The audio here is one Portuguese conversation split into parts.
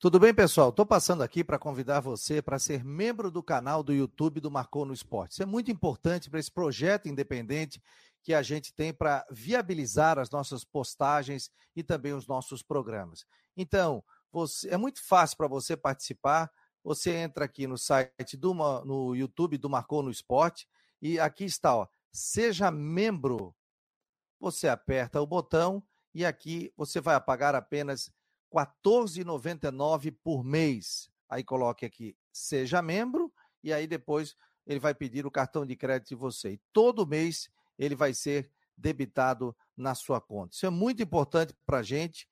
Tudo bem, pessoal? Estou passando aqui para convidar você para ser membro do canal do YouTube do Marcou no Esporte. Isso é muito importante para esse projeto independente que a gente tem para viabilizar as nossas postagens e também os nossos programas. Então, você, é muito fácil para você participar. Você entra aqui no site do no YouTube do Marcou no Esporte e aqui está, ó, seja membro. Você aperta o botão e aqui você vai pagar apenas 14,99 por mês. Aí coloque aqui, seja membro, e aí depois ele vai pedir o cartão de crédito de você. E todo mês ele vai ser debitado na sua conta. Isso é muito importante para a gente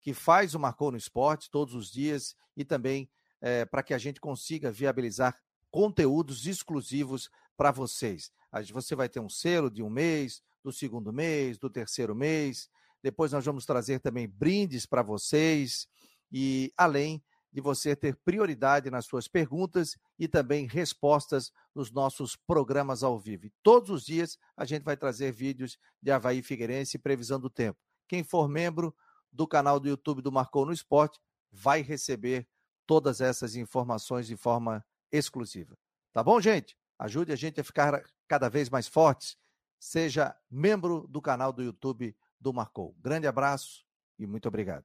que faz o Marcou no Esporte todos os dias e também é, para que a gente consiga viabilizar conteúdos exclusivos para vocês. Você vai ter um selo de um mês, do segundo mês, do terceiro mês. Depois nós vamos trazer também brindes para vocês e além de você ter prioridade nas suas perguntas e também respostas nos nossos programas ao vivo. Todos os dias a gente vai trazer vídeos de Havaí Figueirense e previsão do tempo. Quem for membro do canal do YouTube do Marcou no Esporte vai receber todas essas informações de forma exclusiva. Tá bom, gente? Ajude a gente a ficar cada vez mais fortes. Seja membro do canal do YouTube do Marcou. Grande abraço e muito obrigado.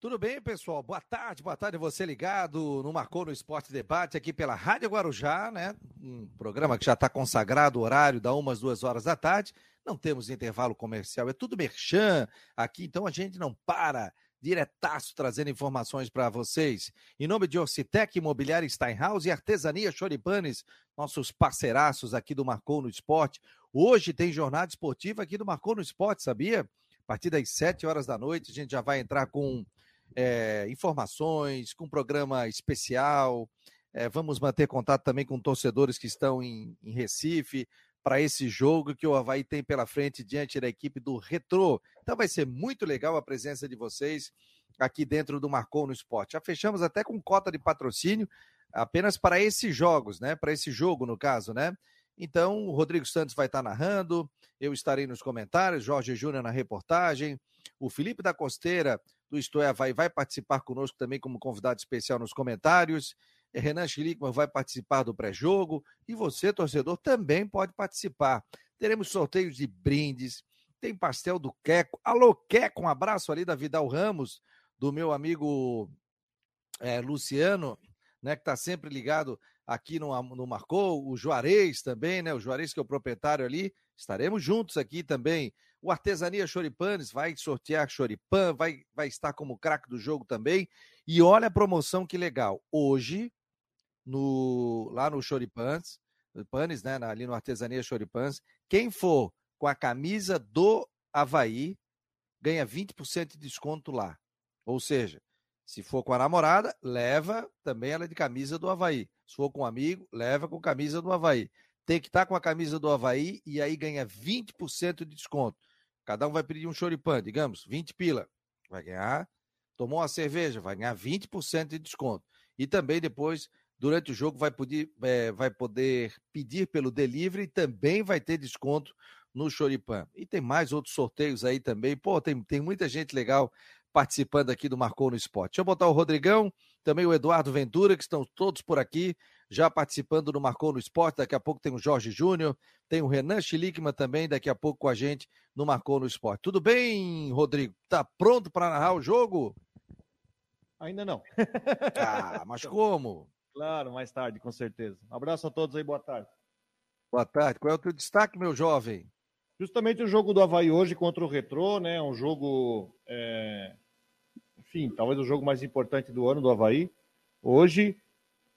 Tudo bem, pessoal? Boa tarde, boa tarde você ligado no Marcou no Esporte Debate aqui pela Rádio Guarujá, né? Um programa que já está consagrado, horário da umas duas horas da tarde. Não temos intervalo comercial, é tudo merchan aqui, então a gente não para diretaço trazendo informações para vocês. Em nome de Orcitec, Imobiliária Steinhaus e Artesania Choripanes, nossos parceiraços aqui do Marcou no Esporte. Hoje tem jornada esportiva aqui do Marcou no Esporte, sabia? A partir das sete horas da noite, a gente já vai entrar com é, informações, com programa especial. É, vamos manter contato também com torcedores que estão em, em Recife para esse jogo que o Havaí tem pela frente diante da equipe do Retro. Então vai ser muito legal a presença de vocês aqui dentro do Marcou no Esporte. Já fechamos até com cota de patrocínio apenas para esses jogos, né? Para esse jogo, no caso, né? Então, o Rodrigo Santos vai estar narrando, eu estarei nos comentários, Jorge Júnior na reportagem, o Felipe da Costeira do Isto é vai, vai participar conosco também como convidado especial nos comentários. Renan Schlickman vai participar do pré-jogo e você, torcedor, também pode participar. Teremos sorteios de brindes, tem pastel do Queco. Alô, Queco, um abraço ali da Vidal Ramos, do meu amigo é, Luciano, né, que está sempre ligado aqui no, no Marcou, o Juarez também, né? O Juarez que é o proprietário ali. Estaremos juntos aqui também. O Artesania Choripanes vai sortear choripan, vai, vai estar como craque do jogo também. E olha a promoção que legal. Hoje, no, lá no Choripanes, Panes, né, ali no Artesania Choripanes, quem for com a camisa do Havaí ganha 20% de desconto lá. Ou seja, se for com a namorada, leva também ela de camisa do Havaí. Se for com um amigo, leva com camisa do Havaí. Tem que estar tá com a camisa do Havaí e aí ganha 20% de desconto. Cada um vai pedir um choripan, digamos, 20 pila. Vai ganhar. Tomou uma cerveja, vai ganhar 20% de desconto. E também depois, durante o jogo, vai poder, é, vai poder pedir pelo delivery e também vai ter desconto no Choripan. E tem mais outros sorteios aí também. Pô, tem, tem muita gente legal participando aqui do Marcou no Esporte. Deixa eu botar o Rodrigão, também o Eduardo Ventura, que estão todos por aqui já participando do Marcou no Esporte. Daqui a pouco tem o Jorge Júnior, tem o Renan Schlickman também, daqui a pouco com a gente no Marcou no Esporte. Tudo bem, Rodrigo? Tá pronto para narrar o jogo? Ainda não. Ah, mas como? Claro, mais tarde, com certeza. Um abraço a todos aí, boa tarde. Boa tarde. Qual é o teu destaque, meu jovem? Justamente o jogo do Havaí hoje contra o Retrô, né? Um jogo, é... enfim, talvez o jogo mais importante do ano do Havaí. Hoje,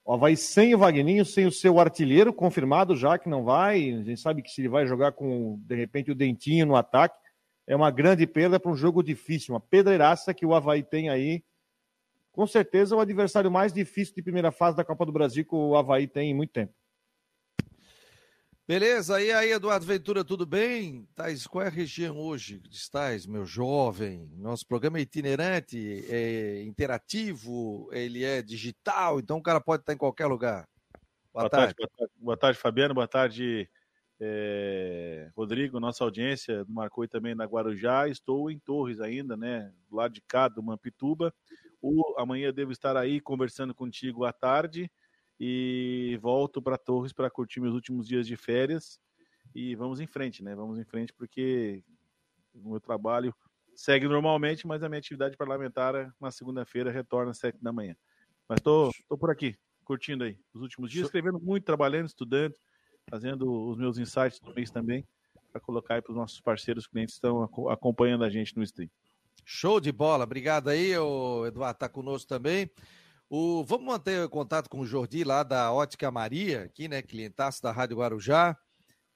o Havaí sem o Vagninho, sem o seu artilheiro, confirmado já que não vai. A gente sabe que se ele vai jogar com, de repente, o Dentinho no ataque, é uma grande perda para um jogo difícil, uma pedreiraça que o Havaí tem aí com certeza, o adversário mais difícil de primeira fase da Copa do Brasil que o Havaí tem em muito tempo. Beleza, e aí, Eduardo Ventura, tudo bem? Tais, qual é a região hoje estás, meu jovem? Nosso programa é itinerante, é interativo, ele é digital, então o cara pode estar em qualquer lugar. Boa, boa tarde. tarde. Boa tarde, boa tarde, Fabiano. Boa tarde, é, Rodrigo, nossa audiência do Marcou também na Guarujá. Estou em Torres ainda, né? Do lado de cá do Mampituba. O, amanhã devo estar aí conversando contigo à tarde e volto para Torres para curtir meus últimos dias de férias. E vamos em frente, né? Vamos em frente porque o meu trabalho segue normalmente, mas a minha atividade parlamentar na segunda-feira retorna às sete da manhã. Mas tô, tô por aqui, curtindo aí os últimos dias, escrevendo muito, trabalhando, estudando fazendo os meus insights do mês também, para colocar aí para os nossos parceiros clientes que estão acompanhando a gente no stream. Show de bola, obrigado aí, o Eduardo está conosco também. O, vamos manter contato com o Jordi lá da Ótica Maria, aqui, né? Clientaço da Rádio Guarujá.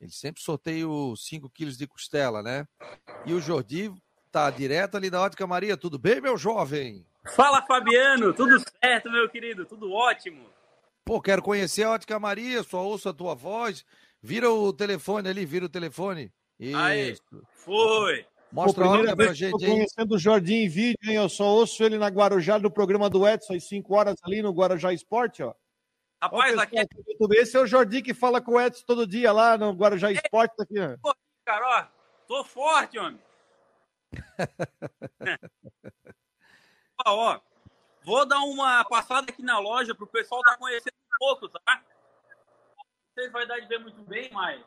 Ele sempre sorteia 5 quilos de costela, né? E o Jordi tá direto ali da Ótica Maria. Tudo bem, meu jovem? Fala, Fabiano. Tudo certo, meu querido? Tudo ótimo. Pô, quero conhecer a Ótica Maria, só ouço a tua voz. Vira o telefone ali, vira o telefone. Isso. Aí, foi. Mostra Pô, a hora pra gente aí. conhecendo o Jordim em vídeo, hein? Eu só ouço ele na Guarujá, no programa do Edson, às 5 horas ali no Guarujá Esporte, ó. Rapaz, aqui... Esse é o Jordim que fala com o Edson todo dia lá no Guarujá Esporte. Tá aqui, ó. Pô, cara, ó, tô forte, homem. ó, Vou dar uma passada aqui na loja para o pessoal estar tá conhecendo um pouco, tá? Não sei se vai dar de ver muito bem, mas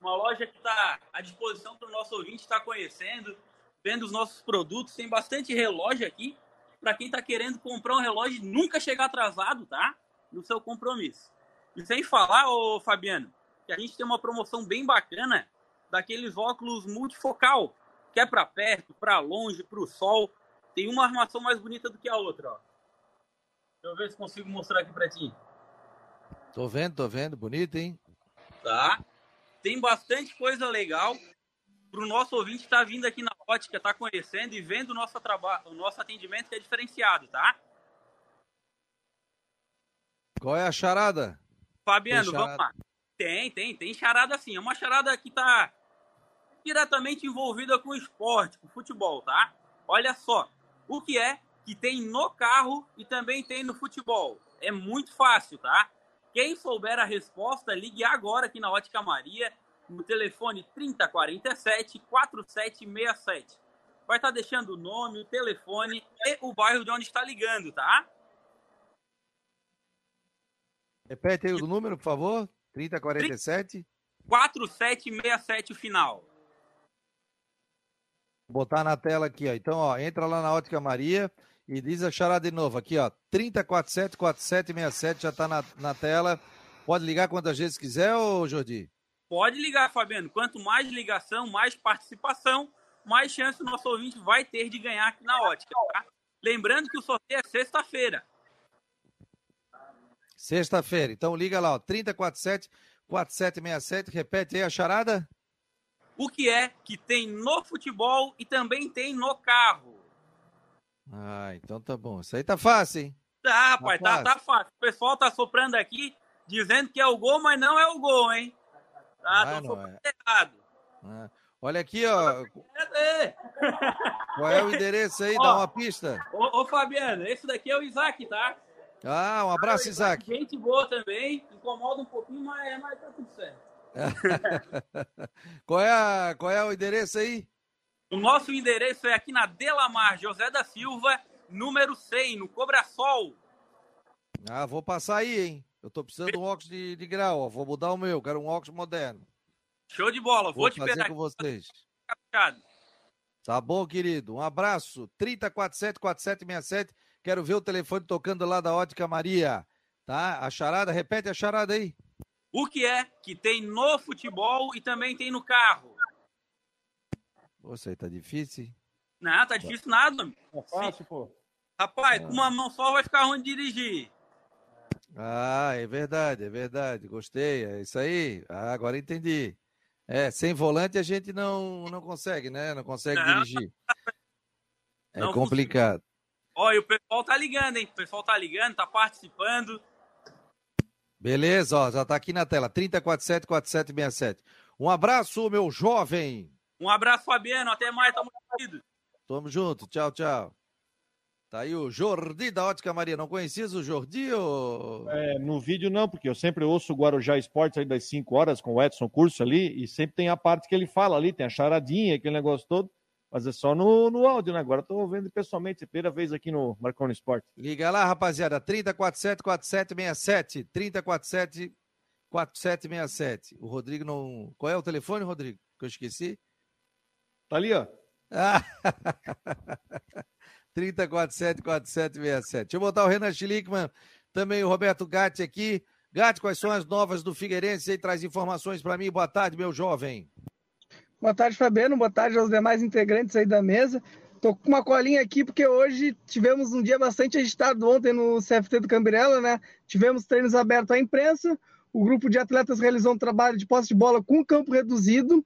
uma loja que está à disposição para o nosso ouvinte estar tá conhecendo, vendo os nossos produtos. Tem bastante relógio aqui para quem está querendo comprar um relógio e nunca chegar atrasado, tá? No seu compromisso. E sem falar, ô Fabiano, que a gente tem uma promoção bem bacana daqueles óculos multifocal, que é para perto, para longe, para o sol tem uma armação mais bonita do que a outra, ó. Deixa eu ver se consigo mostrar aqui pra ti. Tô vendo, tô vendo, bonito, hein? Tá. Tem bastante coisa legal pro nosso ouvinte estar tá vindo aqui na ótica, tá conhecendo e vendo o nosso trabalho, o nosso atendimento que é diferenciado, tá? Qual é a charada? Fabiano, charada. vamos lá. Tem, tem, tem charada sim. É uma charada que tá diretamente envolvida com o esporte, com o futebol, tá? Olha só, o que é que tem no carro e também tem no futebol? É muito fácil, tá? Quem souber a resposta, ligue agora aqui na Ótica Maria, no telefone 3047 4767. Vai estar deixando o nome, o telefone e o bairro de onde está ligando, tá? Repete aí o número, por favor. 3047 4767 o final botar na tela aqui, ó. Então, ó, entra lá na Ótica Maria e diz a charada de novo aqui, ó. 30474767 já tá na, na tela. Pode ligar quantas vezes quiser, ô Jordi? Pode ligar, Fabiano. Quanto mais ligação, mais participação, mais chance o nosso ouvinte vai ter de ganhar aqui na Ótica, tá? Lembrando que o sorteio é sexta-feira. Sexta-feira. Então liga lá, ó. 3047 4767. Repete aí a charada o que é que tem no futebol e também tem no carro. Ah, então tá bom. Isso aí tá fácil, hein? Tá, rapaz, tá, fácil. tá, tá fácil. O pessoal tá soprando aqui, dizendo que é o gol, mas não é o gol, hein? Tá, ah, soprando é. errado. Ah. Olha aqui, ó. Qual é o endereço aí? Ó, Dá uma pista. Ô, ô, Fabiano, esse daqui é o Isaac, tá? Ah, um abraço, Isaac. Gente boa também. Incomoda um pouquinho, mas, mas tá tudo certo. qual, é a, qual é o endereço aí? O nosso endereço é aqui na Delamar José da Silva, número 100, no Cobrasol. Ah, vou passar aí, hein? Eu tô precisando de um óculos de, de grau, ó. Vou mudar o meu, quero um óculos moderno. Show de bola, vou, vou te fazer com vocês. Tá bom, querido. Um abraço. 3047-4767. Quero ver o telefone tocando lá da Ótica Maria. Tá? A charada, repete a charada aí. O que é que tem no futebol e também tem no carro? Você tá difícil? Não, tá difícil nada. É fácil, pô. Rapaz, com uma mão só vai ficar ruim de dirigir. Ah, é verdade, é verdade. Gostei, é isso aí. Ah, agora entendi. É, sem volante a gente não, não consegue, né? Não consegue não. dirigir. É não complicado. Olha, o pessoal tá ligando, hein? O pessoal tá ligando, tá participando. Beleza, ó, já tá aqui na tela, 30474767. Um abraço, meu jovem. Um abraço, Fabiano. Até mais, tamo junto. Tamo junto, tchau, tchau. Tá aí o Jordi da Ótica Maria. Não conhecias o Jordi? Ou... É, no vídeo não, porque eu sempre ouço o Guarujá Esportes aí das 5 horas com o Edson Curso ali, e sempre tem a parte que ele fala ali, tem a charadinha, aquele negócio todo. Mas é só no, no áudio, né? Agora tô vendo pessoalmente, primeira vez aqui no Marconi Esporte. Liga lá, rapaziada, 3047-4767. 3047-4767. O Rodrigo não. Qual é o telefone, Rodrigo? Que eu esqueci? Tá ali, ó. Ah. 3047-4767. Deixa eu botar o Renan Schlickman, também o Roberto Gatti aqui. Gatti, quais são as novas do Figueirense? Aí traz informações para mim. Boa tarde, meu jovem. Boa tarde, Fabiano. Boa tarde aos demais integrantes aí da mesa. Tô com uma colinha aqui porque hoje tivemos um dia bastante agitado ontem no CFT do Cambirela, né? Tivemos treinos abertos à imprensa, o grupo de atletas realizou um trabalho de posse de bola com campo reduzido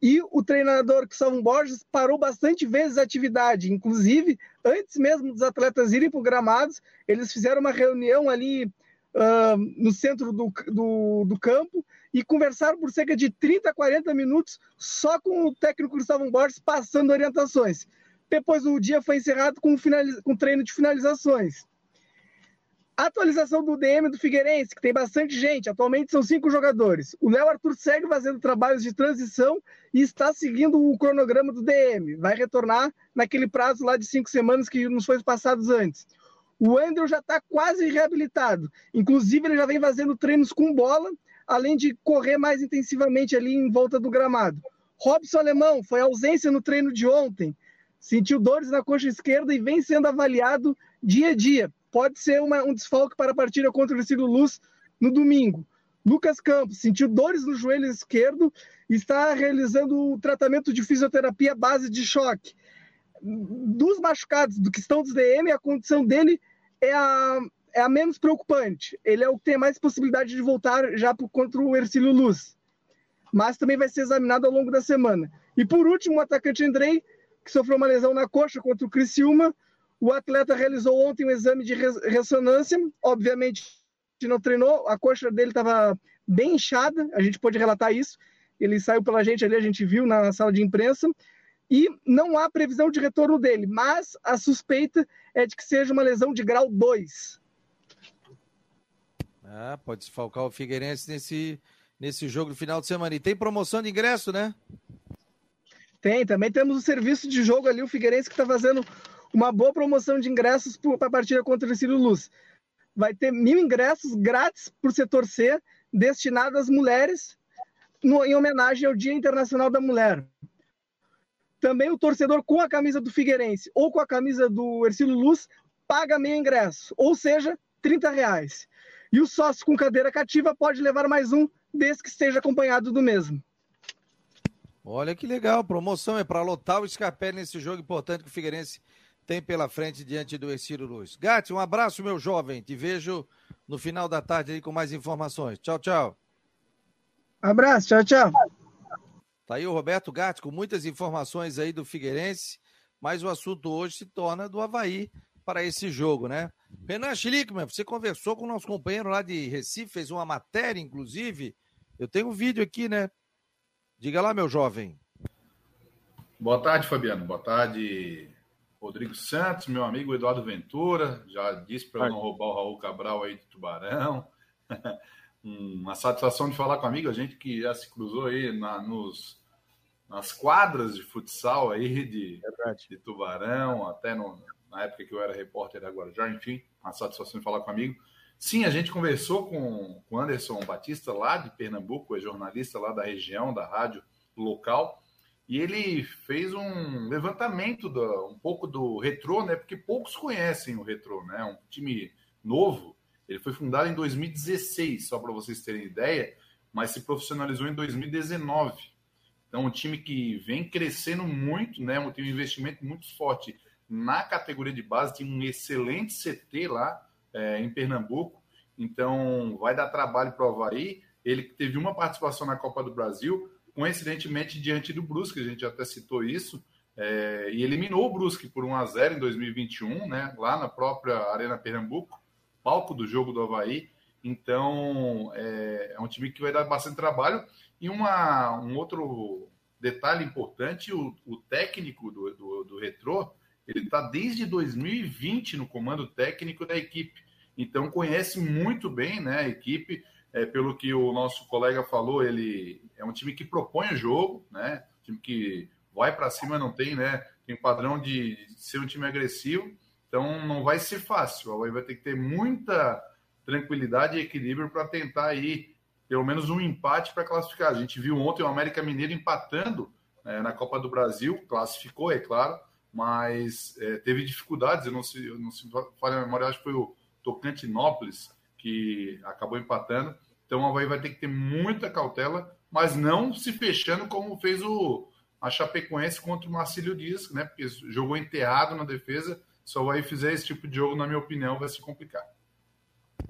e o treinador Salvo Borges parou bastante vezes a atividade. Inclusive, antes mesmo dos atletas irem para o gramados, eles fizeram uma reunião ali uh, no centro do, do, do campo e conversaram por cerca de 30, 40 minutos só com o técnico Gustavo Borges passando orientações. Depois o dia foi encerrado com, finaliz... com treino de finalizações. Atualização do DM do Figueirense, que tem bastante gente, atualmente são cinco jogadores. O Léo Arthur segue fazendo trabalhos de transição e está seguindo o cronograma do DM. Vai retornar naquele prazo lá de cinco semanas que nos foi passados antes. O Andrew já está quase reabilitado. Inclusive, ele já vem fazendo treinos com bola além de correr mais intensivamente ali em volta do gramado. Robson Alemão foi ausência no treino de ontem, sentiu dores na coxa esquerda e vem sendo avaliado dia a dia. Pode ser uma, um desfalque para a partida contra o Ercílio Luz no domingo. Lucas Campos sentiu dores no joelho esquerdo e está realizando o tratamento de fisioterapia base de choque. Dos machucados, do que estão dos DM, a condição dele é a é a menos preocupante. Ele é o que tem mais possibilidade de voltar já contra o Ercílio Luz. Mas também vai ser examinado ao longo da semana. E por último, o atacante Andrei, que sofreu uma lesão na coxa contra o Criciúma. O atleta realizou ontem um exame de ressonância. Obviamente, não treinou, a coxa dele estava bem inchada, a gente pode relatar isso. Ele saiu pela gente ali, a gente viu na sala de imprensa. E não há previsão de retorno dele, mas a suspeita é de que seja uma lesão de grau 2. Ah, pode desfalcar o Figueirense nesse, nesse jogo do final de semana. E tem promoção de ingresso, né? Tem, também temos o serviço de jogo ali, o Figueirense que está fazendo uma boa promoção de ingressos para a partida contra o Ciro Luz. Vai ter mil ingressos grátis para o setor C, destinados às mulheres, no, em homenagem ao Dia Internacional da Mulher. Também o torcedor com a camisa do Figueirense ou com a camisa do Ercílio Luz paga meio ingresso, ou seja, 30 reais. E o sócio com cadeira cativa pode levar mais um, desde que esteja acompanhado do mesmo. Olha que legal, promoção é para lotar o escapé nesse jogo importante que o Figueirense tem pela frente diante do Ercílio Luz. Gatti, um abraço, meu jovem. Te vejo no final da tarde aí com mais informações. Tchau, tchau. Abraço, tchau, tchau. Tá aí o Roberto Gatti com muitas informações aí do Figueirense, mas o assunto hoje se torna do Havaí para esse jogo, né? Renan Schlickman, você conversou com o nosso companheiro lá de Recife, fez uma matéria, inclusive. Eu tenho um vídeo aqui, né? Diga lá, meu jovem. Boa tarde, Fabiano. Boa tarde, Rodrigo Santos, meu amigo Eduardo Ventura. Já disse para eu não roubar o Raul Cabral aí de Tubarão. uma satisfação de falar com amigo, a gente que já se cruzou aí na, nos, nas quadras de futsal aí de, de Tubarão, até no, na época que eu era repórter da Guarujá, enfim, uma satisfação de falar com amigo. Sim, a gente conversou com o Anderson Batista, lá de Pernambuco, é jornalista lá da região, da rádio local, e ele fez um levantamento, do, um pouco do retrô, né? Porque poucos conhecem o retrô, né? Um time novo. Ele foi fundado em 2016, só para vocês terem ideia, mas se profissionalizou em 2019. Então, um time que vem crescendo muito, né? Tem um investimento muito forte na categoria de base, tem um excelente CT lá é, em Pernambuco, então vai dar trabalho para o Havaí. Ele teve uma participação na Copa do Brasil, coincidentemente diante do Brusque, a gente até citou isso, é, e eliminou o Brusque por 1 a 0 em 2021, né, lá na própria Arena Pernambuco, palco do jogo do Havaí. Então, é, é um time que vai dar bastante trabalho. E uma, um outro detalhe importante, o, o técnico do, do, do Retrô, ele está desde 2020 no comando técnico da equipe. Então, conhece muito bem né, a equipe. É, pelo que o nosso colega falou, ele é um time que propõe o jogo, né? Um time que vai para cima, não tem, né? Tem padrão de ser um time agressivo. Então, não vai ser fácil. Havaí vai ter que ter muita tranquilidade e equilíbrio para tentar aí pelo menos um empate para classificar. A gente viu ontem o América Mineiro empatando é, na Copa do Brasil, classificou, é claro, mas é, teve dificuldades. Eu não sei, eu não sei falha a memória, acho que foi o Tocantinópolis que acabou empatando. Então o Havaí vai ter que ter muita cautela, mas não se fechando como fez o a Chapecoense contra o Marcílio Dias, né? Porque jogou enterrado na defesa. Se o Havaí fizer esse tipo de jogo, na minha opinião, vai se complicar.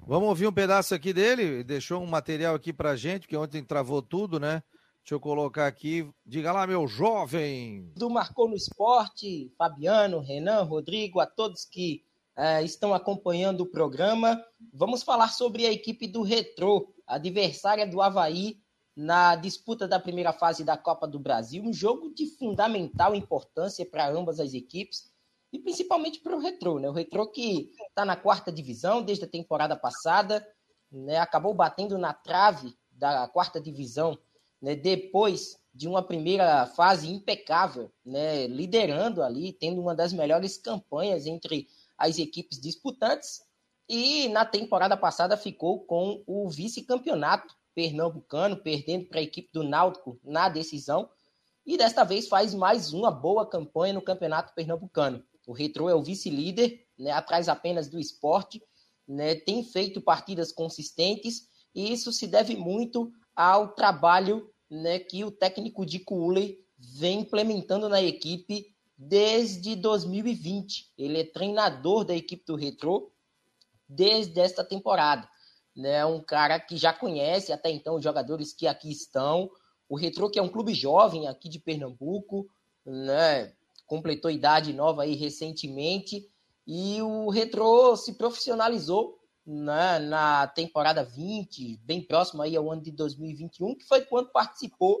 Vamos ouvir um pedaço aqui dele. Deixou um material aqui pra gente, que ontem travou tudo, né? Deixa eu colocar aqui. Diga lá, meu jovem. Do Marcou no Esporte, Fabiano, Renan, Rodrigo, a todos que uh, estão acompanhando o programa. Vamos falar sobre a equipe do Retrô, adversária do Havaí na disputa da primeira fase da Copa do Brasil. Um jogo de fundamental importância para ambas as equipes e principalmente para o Retrô, né? O Retrô que está na quarta divisão desde a temporada passada, né? Acabou batendo na trave da quarta divisão, né? Depois de uma primeira fase impecável, né? Liderando ali, tendo uma das melhores campanhas entre as equipes disputantes e na temporada passada ficou com o vice-campeonato pernambucano, perdendo para a equipe do Náutico na decisão. E desta vez faz mais uma boa campanha no Campeonato Pernambucano. O Retro é o vice-líder, né, atrás apenas do esporte, né, tem feito partidas consistentes e isso se deve muito ao trabalho né, que o técnico de Cooley vem implementando na equipe desde 2020. Ele é treinador da equipe do Retro desde esta temporada. Né, um cara que já conhece até então os jogadores que aqui estão. O Retro, que é um clube jovem aqui de Pernambuco, né, completou idade nova aí recentemente e o Retro se profissionalizou né, na temporada 20, bem próximo aí ao ano de 2021, que foi quando participou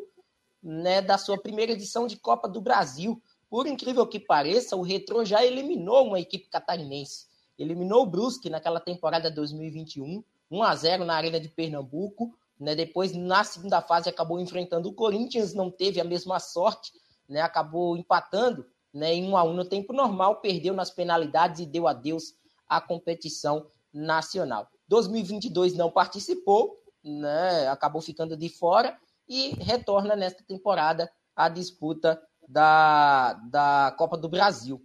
né, da sua primeira edição de Copa do Brasil. Por incrível que pareça, o Retro já eliminou uma equipe catarinense. Eliminou o Brusque naquela temporada 2021, 1 a 0 na Arena de Pernambuco. Né, depois, na segunda fase, acabou enfrentando o Corinthians, não teve a mesma sorte, né, acabou empatando né, em 1 a 1 no tempo normal, perdeu nas penalidades e deu adeus à competição nacional. 2022 não participou, né, acabou ficando de fora e retorna nesta temporada à disputa da, da Copa do Brasil.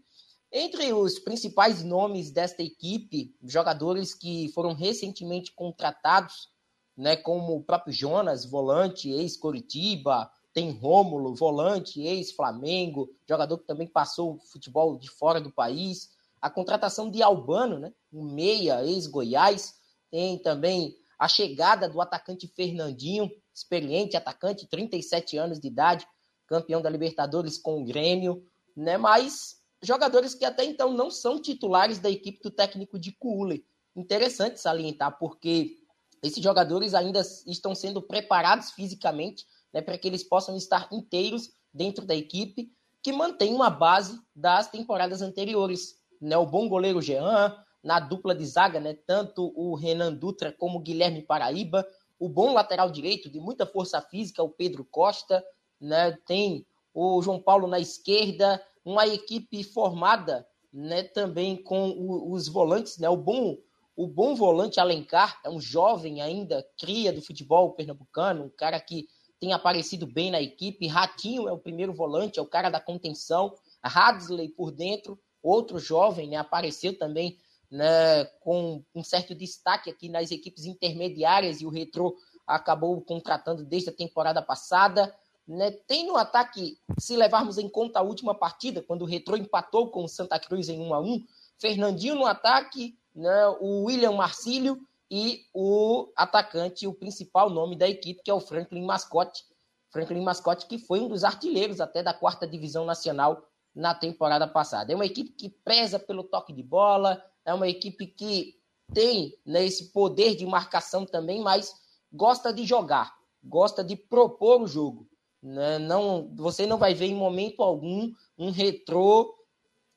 Entre os principais nomes desta equipe, jogadores que foram recentemente contratados, né, como o próprio Jonas, volante, ex-Coritiba, tem Rômulo, volante, ex-Flamengo, jogador que também passou futebol de fora do país. A contratação de Albano, né? um meia, ex-Goiás. Tem também a chegada do atacante Fernandinho, experiente atacante, 37 anos de idade, campeão da Libertadores com o Grêmio, né? Mas jogadores que até então não são titulares da equipe do técnico de Cule. Interessante salientar, porque esses jogadores ainda estão sendo preparados fisicamente né, para que eles possam estar inteiros dentro da equipe, que mantém uma base das temporadas anteriores. Né, o bom goleiro Jean, na dupla de zaga, né, tanto o Renan Dutra como o Guilherme Paraíba, o bom lateral direito de muita força física, o Pedro Costa, né, tem o João Paulo na esquerda, uma equipe formada né, também com o, os volantes, né, o bom o bom volante Alencar é um jovem ainda, cria do futebol pernambucano, um cara que tem aparecido bem na equipe. Ratinho é o primeiro volante, é o cara da contenção. Hadley por dentro, outro jovem, né, apareceu também né, com um certo destaque aqui nas equipes intermediárias e o Retro acabou contratando desde a temporada passada. Né, tem no ataque, se levarmos em conta a última partida, quando o Retro empatou com o Santa Cruz em 1 a 1 Fernandinho no ataque, né, o William Marcílio e o atacante, o principal nome da equipe, que é o Franklin Mascote. Franklin Mascote, que foi um dos artilheiros até da quarta divisão nacional na temporada passada. É uma equipe que preza pelo toque de bola, é uma equipe que tem né, esse poder de marcação também, mas gosta de jogar, gosta de propor o jogo. Né? Não, você não vai ver em momento algum um retrô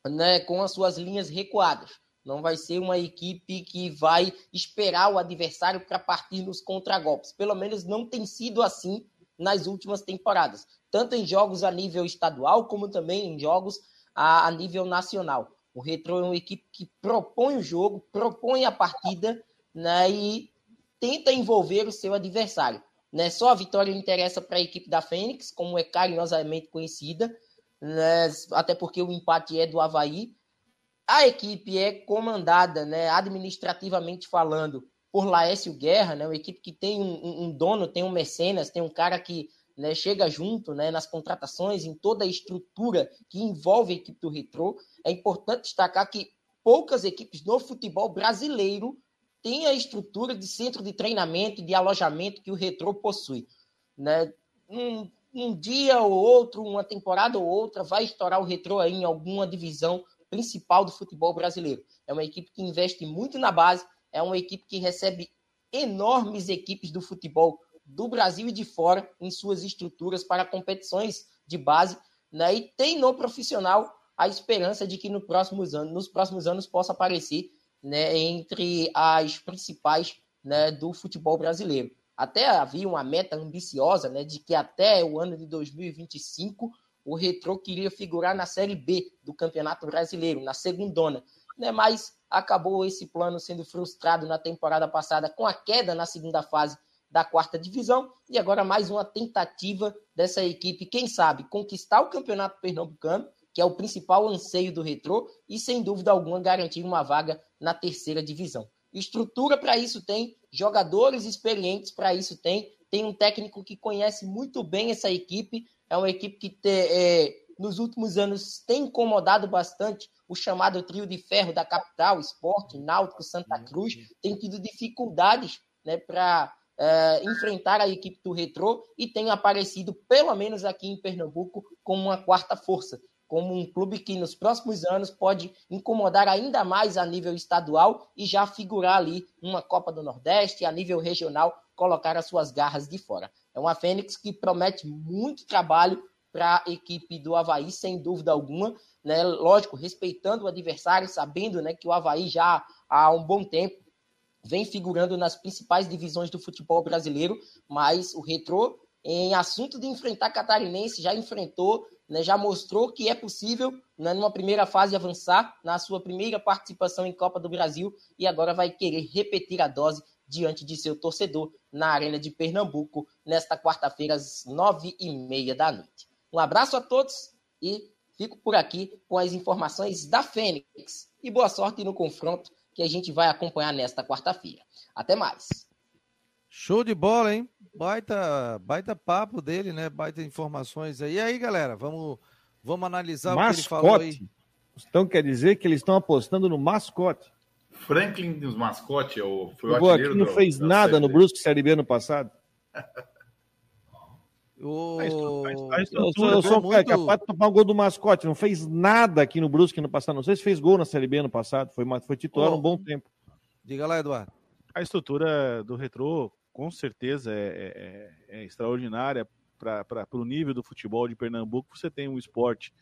né, com as suas linhas recuadas. Não vai ser uma equipe que vai esperar o adversário para partir nos contragolpes. Pelo menos não tem sido assim nas últimas temporadas, tanto em jogos a nível estadual como também em jogos a, a nível nacional. O Retro é uma equipe que propõe o jogo, propõe a partida né, e tenta envolver o seu adversário. Né? Só a vitória interessa para a equipe da Fênix, como é carinhosamente conhecida, né? até porque o empate é do Havaí, a equipe é comandada, né, administrativamente falando, por Laércio Guerra, né, uma equipe que tem um, um dono, tem um mecenas, tem um cara que né, chega junto né, nas contratações, em toda a estrutura que envolve a equipe do Retrô. É importante destacar que poucas equipes no futebol brasileiro têm a estrutura de centro de treinamento e de alojamento que o Retrô possui. Né? Um, um dia ou outro, uma temporada ou outra, vai estourar o Retrô aí em alguma divisão principal do futebol brasileiro. É uma equipe que investe muito na base, é uma equipe que recebe enormes equipes do futebol do Brasil e de fora em suas estruturas para competições de base, né? E tem no profissional a esperança de que no próximos anos, nos próximos anos possa aparecer, né, entre as principais, né, do futebol brasileiro. Até havia uma meta ambiciosa, né, de que até o ano de 2025 o Retrô queria figurar na Série B do Campeonato Brasileiro, na segundona, né? mas acabou esse plano sendo frustrado na temporada passada com a queda na segunda fase da quarta divisão e agora mais uma tentativa dessa equipe, quem sabe, conquistar o Campeonato Pernambucano, que é o principal anseio do Retrô, e sem dúvida alguma garantir uma vaga na terceira divisão. Estrutura para isso tem, jogadores experientes para isso tem, tem um técnico que conhece muito bem essa equipe, é uma equipe que te, é, nos últimos anos tem incomodado bastante o chamado trio de ferro da capital, Esporte, Náutico, Santa Cruz, tem tido dificuldades né, para é, enfrentar a equipe do Retrô e tem aparecido, pelo menos aqui em Pernambuco, como uma quarta força, como um clube que nos próximos anos pode incomodar ainda mais a nível estadual e já figurar ali uma Copa do Nordeste, a nível regional, colocar as suas garras de fora. É uma Fênix que promete muito trabalho para a equipe do Havaí, sem dúvida alguma. Né? Lógico, respeitando o adversário, sabendo né, que o Havaí já há um bom tempo vem figurando nas principais divisões do futebol brasileiro, mas o Retrô, em assunto de enfrentar catarinense, já enfrentou, né, já mostrou que é possível, né, numa primeira fase, avançar na sua primeira participação em Copa do Brasil e agora vai querer repetir a dose diante de seu torcedor na Arena de Pernambuco, nesta quarta-feira, às nove e meia da noite. Um abraço a todos e fico por aqui com as informações da Fênix. E boa sorte no confronto que a gente vai acompanhar nesta quarta-feira. Até mais. Show de bola, hein? Baita, baita papo dele, né? Baita informações aí. E aí, galera, vamos, vamos analisar mascote. o que ele falou aí. Então quer dizer que eles estão apostando no mascote. Franklin dos mascotes, o, foi o, o aqui não do, fez nada no Brusque Série B no passado. O... A estrutura, eu sou, muito... capaz de tomar um gol do mascote. Não fez nada aqui no Brusque no passado. Não sei se fez gol na Série B no passado. Foi, foi titular oh. um bom tempo. Diga lá, Eduardo. A estrutura do Retrô, com certeza, é, é, é extraordinária para o nível do futebol de Pernambuco. Você tem um esporte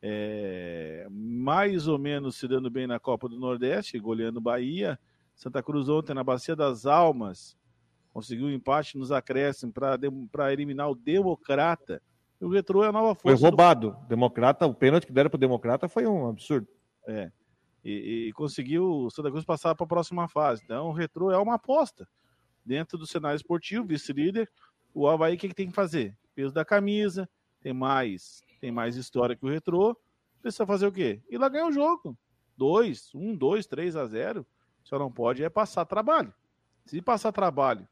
é, mais ou menos se dando bem na Copa do Nordeste, goleando Bahia. Santa Cruz ontem na Bacia das Almas conseguiu um empate nos acréscimos para eliminar o Democrata. O Retrô é a nova força. Foi roubado. Do... Democrata, o pênalti que deram para o Democrata foi um absurdo. É. E, e conseguiu o Santa Cruz passar para a próxima fase. Então, o Retrô é uma aposta. Dentro do cenário esportivo, vice-líder, o Havaí o que, que tem que fazer? Peso da camisa, tem mais tem mais história que o Retrô, precisa fazer o quê? Ir lá ganhar o jogo. 2, 1, 2, 3 a 0. Só não pode é passar trabalho. Se passar trabalho,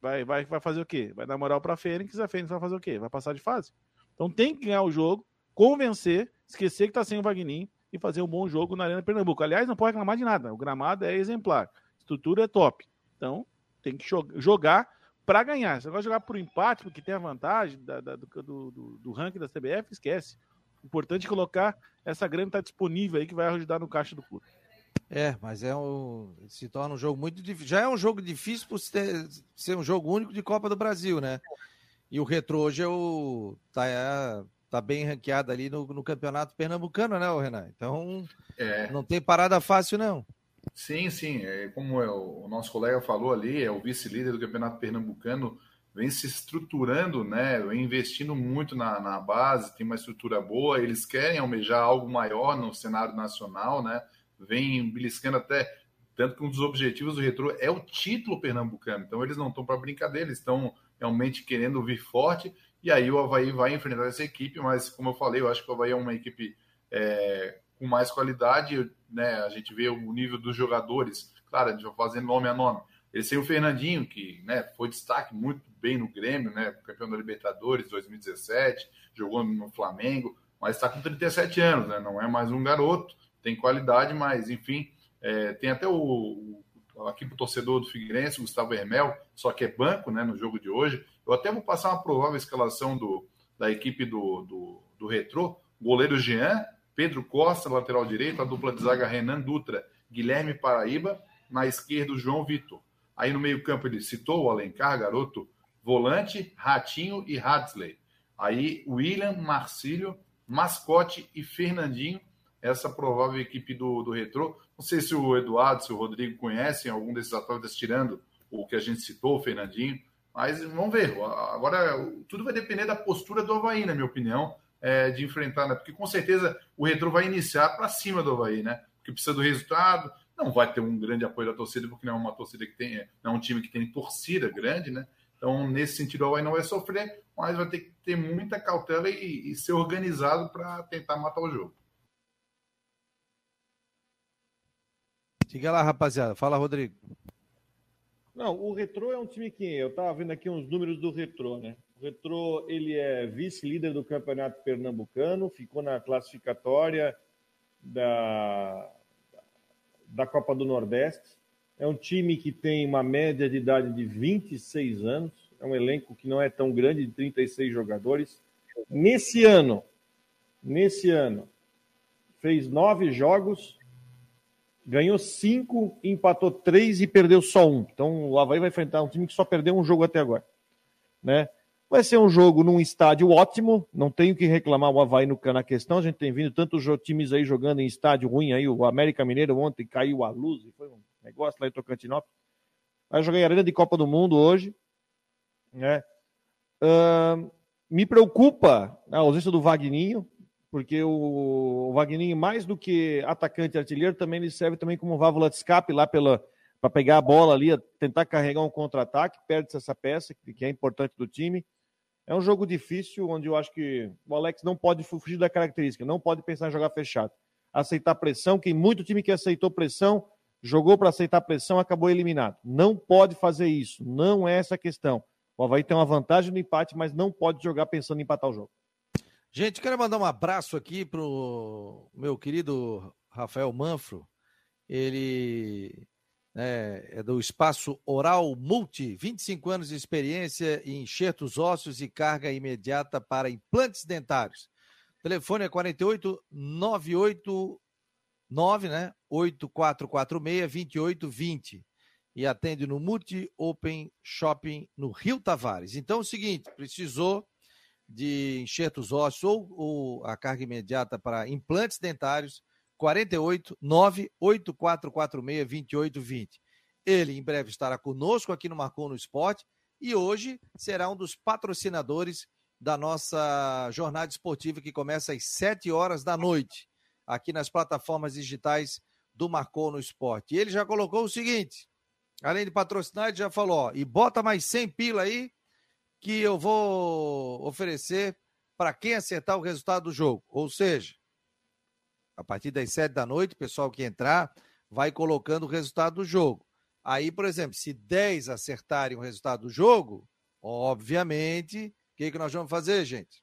vai, vai, vai fazer o quê? Vai dar moral para a Fênix, a Fênix vai fazer o quê? Vai passar de fase. Então tem que ganhar o jogo, convencer, esquecer que está sem o Vagninho e fazer um bom jogo na Arena Pernambuco. Aliás, não pode reclamar de nada. O gramado é exemplar. Estrutura é top. Então, tem que jogar para ganhar. Você vai jogar por empate, porque tem a vantagem da, da, do, do, do, ranking da CBF, esquece. Importante colocar essa grana está disponível aí que vai ajudar no caixa do clube. É, mas é um, se torna um jogo muito difícil. Já é um jogo difícil por ser, ser um jogo único de Copa do Brasil, né? E o Retro hoje é o, tá, é, tá bem ranqueado ali no, no campeonato pernambucano, né, Renan? Então, é. não tem parada fácil, não. Sim, sim. É, como é, o nosso colega falou ali, é o vice-líder do campeonato pernambucano, vem se estruturando, né? Vem investindo muito na, na base, tem uma estrutura boa. Eles querem almejar algo maior no cenário nacional, né? Vem beliscando até. Tanto que um dos objetivos do Retro é o título pernambucano. Então, eles não estão para brincadeira, eles estão realmente querendo vir forte. E aí o Havaí vai enfrentar essa equipe, mas como eu falei, eu acho que o Havaí é uma equipe é, com mais qualidade, né? A gente vê o nível dos jogadores, claro, a gente vai fazendo nome a nome. Eles têm o Fernandinho, que né, foi destaque muito bem no Grêmio, né? Campeão da Libertadores 2017, jogou no Flamengo, mas está com 37 anos, né? Não é mais um garoto, tem qualidade, mas enfim, é, tem até o, o aqui para o torcedor do Figueirense, Gustavo Hermel, só que é banco, né? No jogo de hoje. Eu até vou passar uma provável escalação do, da equipe do, do, do Retrô. Goleiro Jean, Pedro Costa, lateral direito, a dupla de zaga Renan Dutra, Guilherme Paraíba, na esquerda o João Vitor. Aí no meio-campo ele citou o Alencar, garoto, volante, Ratinho e Hadley. Aí William, Marcílio, Mascote e Fernandinho, essa provável equipe do, do Retrô. Não sei se o Eduardo, se o Rodrigo conhecem algum desses atletas, tirando o que a gente citou, o Fernandinho. Mas vamos ver. Agora, tudo vai depender da postura do Havaí, na minha opinião é, de enfrentar, né? Porque com certeza o Retro vai iniciar para cima do Havaí, né? Porque precisa do resultado, não vai ter um grande apoio da torcida, porque não é uma torcida que tem, não é um time que tem torcida grande, né? Então, nesse sentido, o Havaí não vai sofrer, mas vai ter que ter muita cautela e, e ser organizado para tentar matar o jogo. Diga lá, rapaziada. Fala, Rodrigo. Não, o Retro é um time que eu estava vendo aqui uns números do Retro, né? O Retro ele é vice-líder do Campeonato Pernambucano, ficou na classificatória da, da Copa do Nordeste. É um time que tem uma média de idade de 26 anos, é um elenco que não é tão grande, de 36 jogadores. Nesse ano, nesse ano, fez nove jogos, ganhou cinco, empatou três e perdeu só um. Então o Havaí vai enfrentar um time que só perdeu um jogo até agora. Né? Vai ser um jogo num estádio ótimo, não tenho que reclamar o Havaí no, na questão. A gente tem vindo tantos times aí jogando em estádio ruim aí. O América Mineiro ontem caiu a luz, foi um negócio lá em Tocantinópolis. Vai jogar em Arena de Copa do Mundo hoje. Né? Uh, me preocupa a ausência do Vagninho, porque o, o Vagninho, mais do que atacante artilheiro, também ele serve também como válvula de escape lá pela para pegar a bola ali, tentar carregar um contra-ataque, perde essa peça que é importante do time. É um jogo difícil, onde eu acho que o Alex não pode fugir da característica, não pode pensar em jogar fechado. Aceitar pressão, quem muito time que aceitou pressão, jogou para aceitar pressão, acabou eliminado. Não pode fazer isso, não é essa a questão. O Havaí tem uma vantagem no empate, mas não pode jogar pensando em empatar o jogo. Gente, quero mandar um abraço aqui pro meu querido Rafael Manfro. Ele é do Espaço Oral Multi, 25 anos de experiência em enxertos ósseos e carga imediata para implantes dentários. Telefone é 48 989, né? 8446 2820 e atende no Multi Open Shopping no Rio Tavares. Então é o seguinte, precisou de enxertos ósseos ou, ou a carga imediata para implantes dentários, 48 98446 2820. Ele em breve estará conosco aqui no Marcou no Esporte e hoje será um dos patrocinadores da nossa jornada esportiva que começa às 7 horas da noite, aqui nas plataformas digitais do Marcou no Esporte. E ele já colocou o seguinte: além de patrocinar, ele já falou, ó, e bota mais 100 pila aí que eu vou oferecer para quem acertar o resultado do jogo. Ou seja, a partir das sete da noite, o pessoal que entrar vai colocando o resultado do jogo. Aí, por exemplo, se 10 acertarem o resultado do jogo, obviamente, o que, que nós vamos fazer, gente?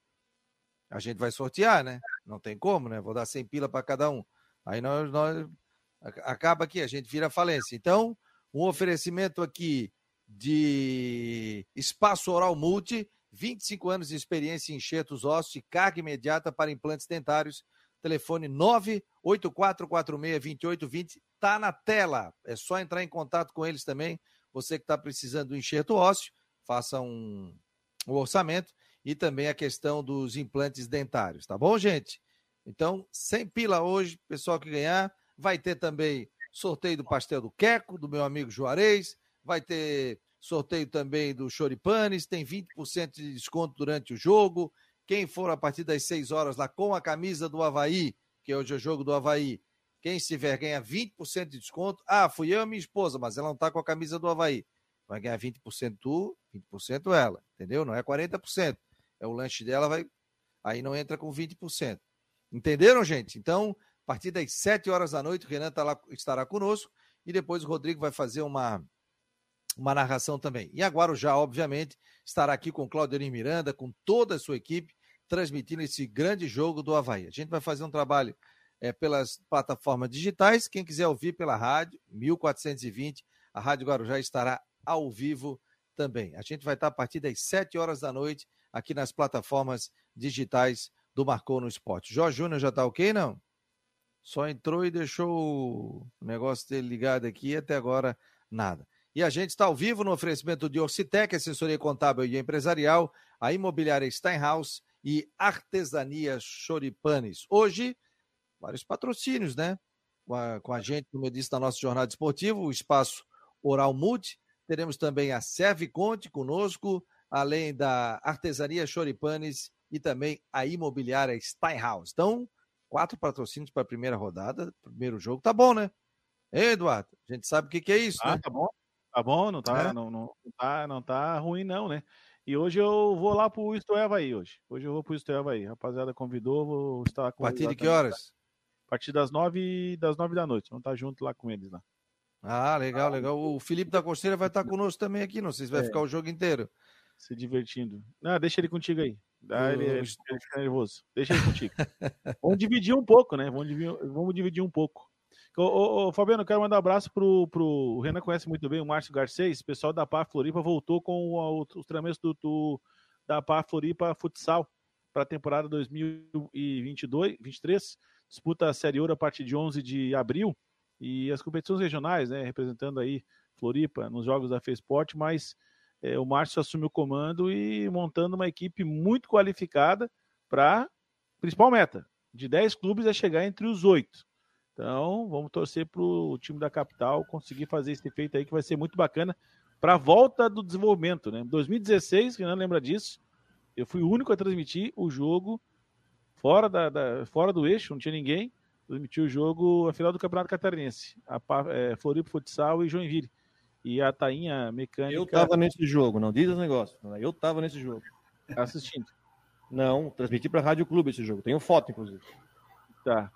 A gente vai sortear, né? Não tem como, né? Vou dar 100 pila para cada um. Aí nós, nós acaba aqui, a gente vira falência. Então, um oferecimento aqui de espaço oral multi 25 anos de experiência em enxertos ósseos e carga imediata para implantes dentários. Telefone 984462820 está na tela. É só entrar em contato com eles também. Você que está precisando do enxerto ósseo, faça um, um orçamento e também a questão dos implantes dentários, tá bom, gente? Então, sem pila hoje, pessoal que ganhar, vai ter também sorteio do pastel do Queco, do meu amigo Juarez, vai ter sorteio também do Choripanes, tem 20% de desconto durante o jogo. Quem for a partir das 6 horas lá com a camisa do Havaí, que hoje é o jogo do Havaí, quem estiver ganha 20% de desconto. Ah, fui eu e minha esposa, mas ela não está com a camisa do Havaí. Vai ganhar 20% tu, 20% ela, entendeu? Não é 40%. É o lanche dela, vai. Aí não entra com 20%. Entenderam, gente? Então, a partir das 7 horas da noite, o Renan tá lá, estará conosco e depois o Rodrigo vai fazer uma, uma narração também. E agora já, obviamente, estará aqui com o Claudio Miranda, com toda a sua equipe, transmitindo esse grande jogo do Havaí. A gente vai fazer um trabalho é, pelas plataformas digitais. Quem quiser ouvir pela rádio, 1420, a Rádio Guarujá estará ao vivo também. A gente vai estar a partir das 7 horas da noite aqui nas plataformas digitais do Marcou no Esporte. Jorge Júnior já está ok, não? Só entrou e deixou o negócio dele ligado aqui e até agora nada. E a gente está ao vivo no oferecimento de Orcitec, assessoria contábil e empresarial, a imobiliária Steinhaus e artesania Choripanes. Hoje, vários patrocínios, né? Com a, com a gente, como eu disse, na nossa jornada esportiva, o espaço Oral Multi. Teremos também a Serviconte conosco, além da artesania Choripanes e também a imobiliária Steinhaus. Então, quatro patrocínios para a primeira rodada, primeiro jogo, tá bom, né? Ei, Eduardo, a gente sabe o que, que é isso, ah, né? Tá bom, tá bom, não tá, é? não, não, não, tá, não tá ruim não, né? E hoje eu vou lá pro Isto é Havaí hoje. Hoje eu vou pro Isto é Havaí. Rapaziada convidou, vou estar com A partir de que horas? A partir das nove, das nove da noite. Vamos estar junto lá com eles lá. Ah, legal, legal. O Felipe da Costeira vai estar conosco também aqui. Não sei se vai é. ficar o jogo inteiro. Se divertindo. Não, deixa ele contigo aí. Dá, ele, ele fica nervoso. Deixa ele contigo. vamos dividir um pouco, né? Vamos dividir, vamos dividir um pouco. Ô, ô, ô, Fabiano, quero mandar um abraço pro, pro. O Renan conhece muito bem o Márcio Garcês, o pessoal da PA Floripa voltou com o, os treinamentos do, do, da PA Floripa Futsal para a temporada 2022 23 Disputa a Série Ouro a partir de 11 de abril e as competições regionais, né? Representando aí Floripa nos jogos da FESPORT, mas é, o Márcio assumiu o comando e montando uma equipe muito qualificada para principal meta. De 10 clubes é chegar entre os oito. Então, vamos torcer para o time da capital conseguir fazer esse feito aí, que vai ser muito bacana para a volta do desenvolvimento. Né? 2016, quem não lembra disso, eu fui o único a transmitir o jogo fora, da, da fora do eixo, não tinha ninguém. Transmiti o jogo, a final do Campeonato Catarinense, a é, Floripa Futsal e Joinville e a tainha mecânica. Eu tava nesse jogo, não diz os negócios. Eu tava nesse jogo. Assistindo. Não, transmiti para Rádio Clube esse jogo. Tenho foto, inclusive. Tá.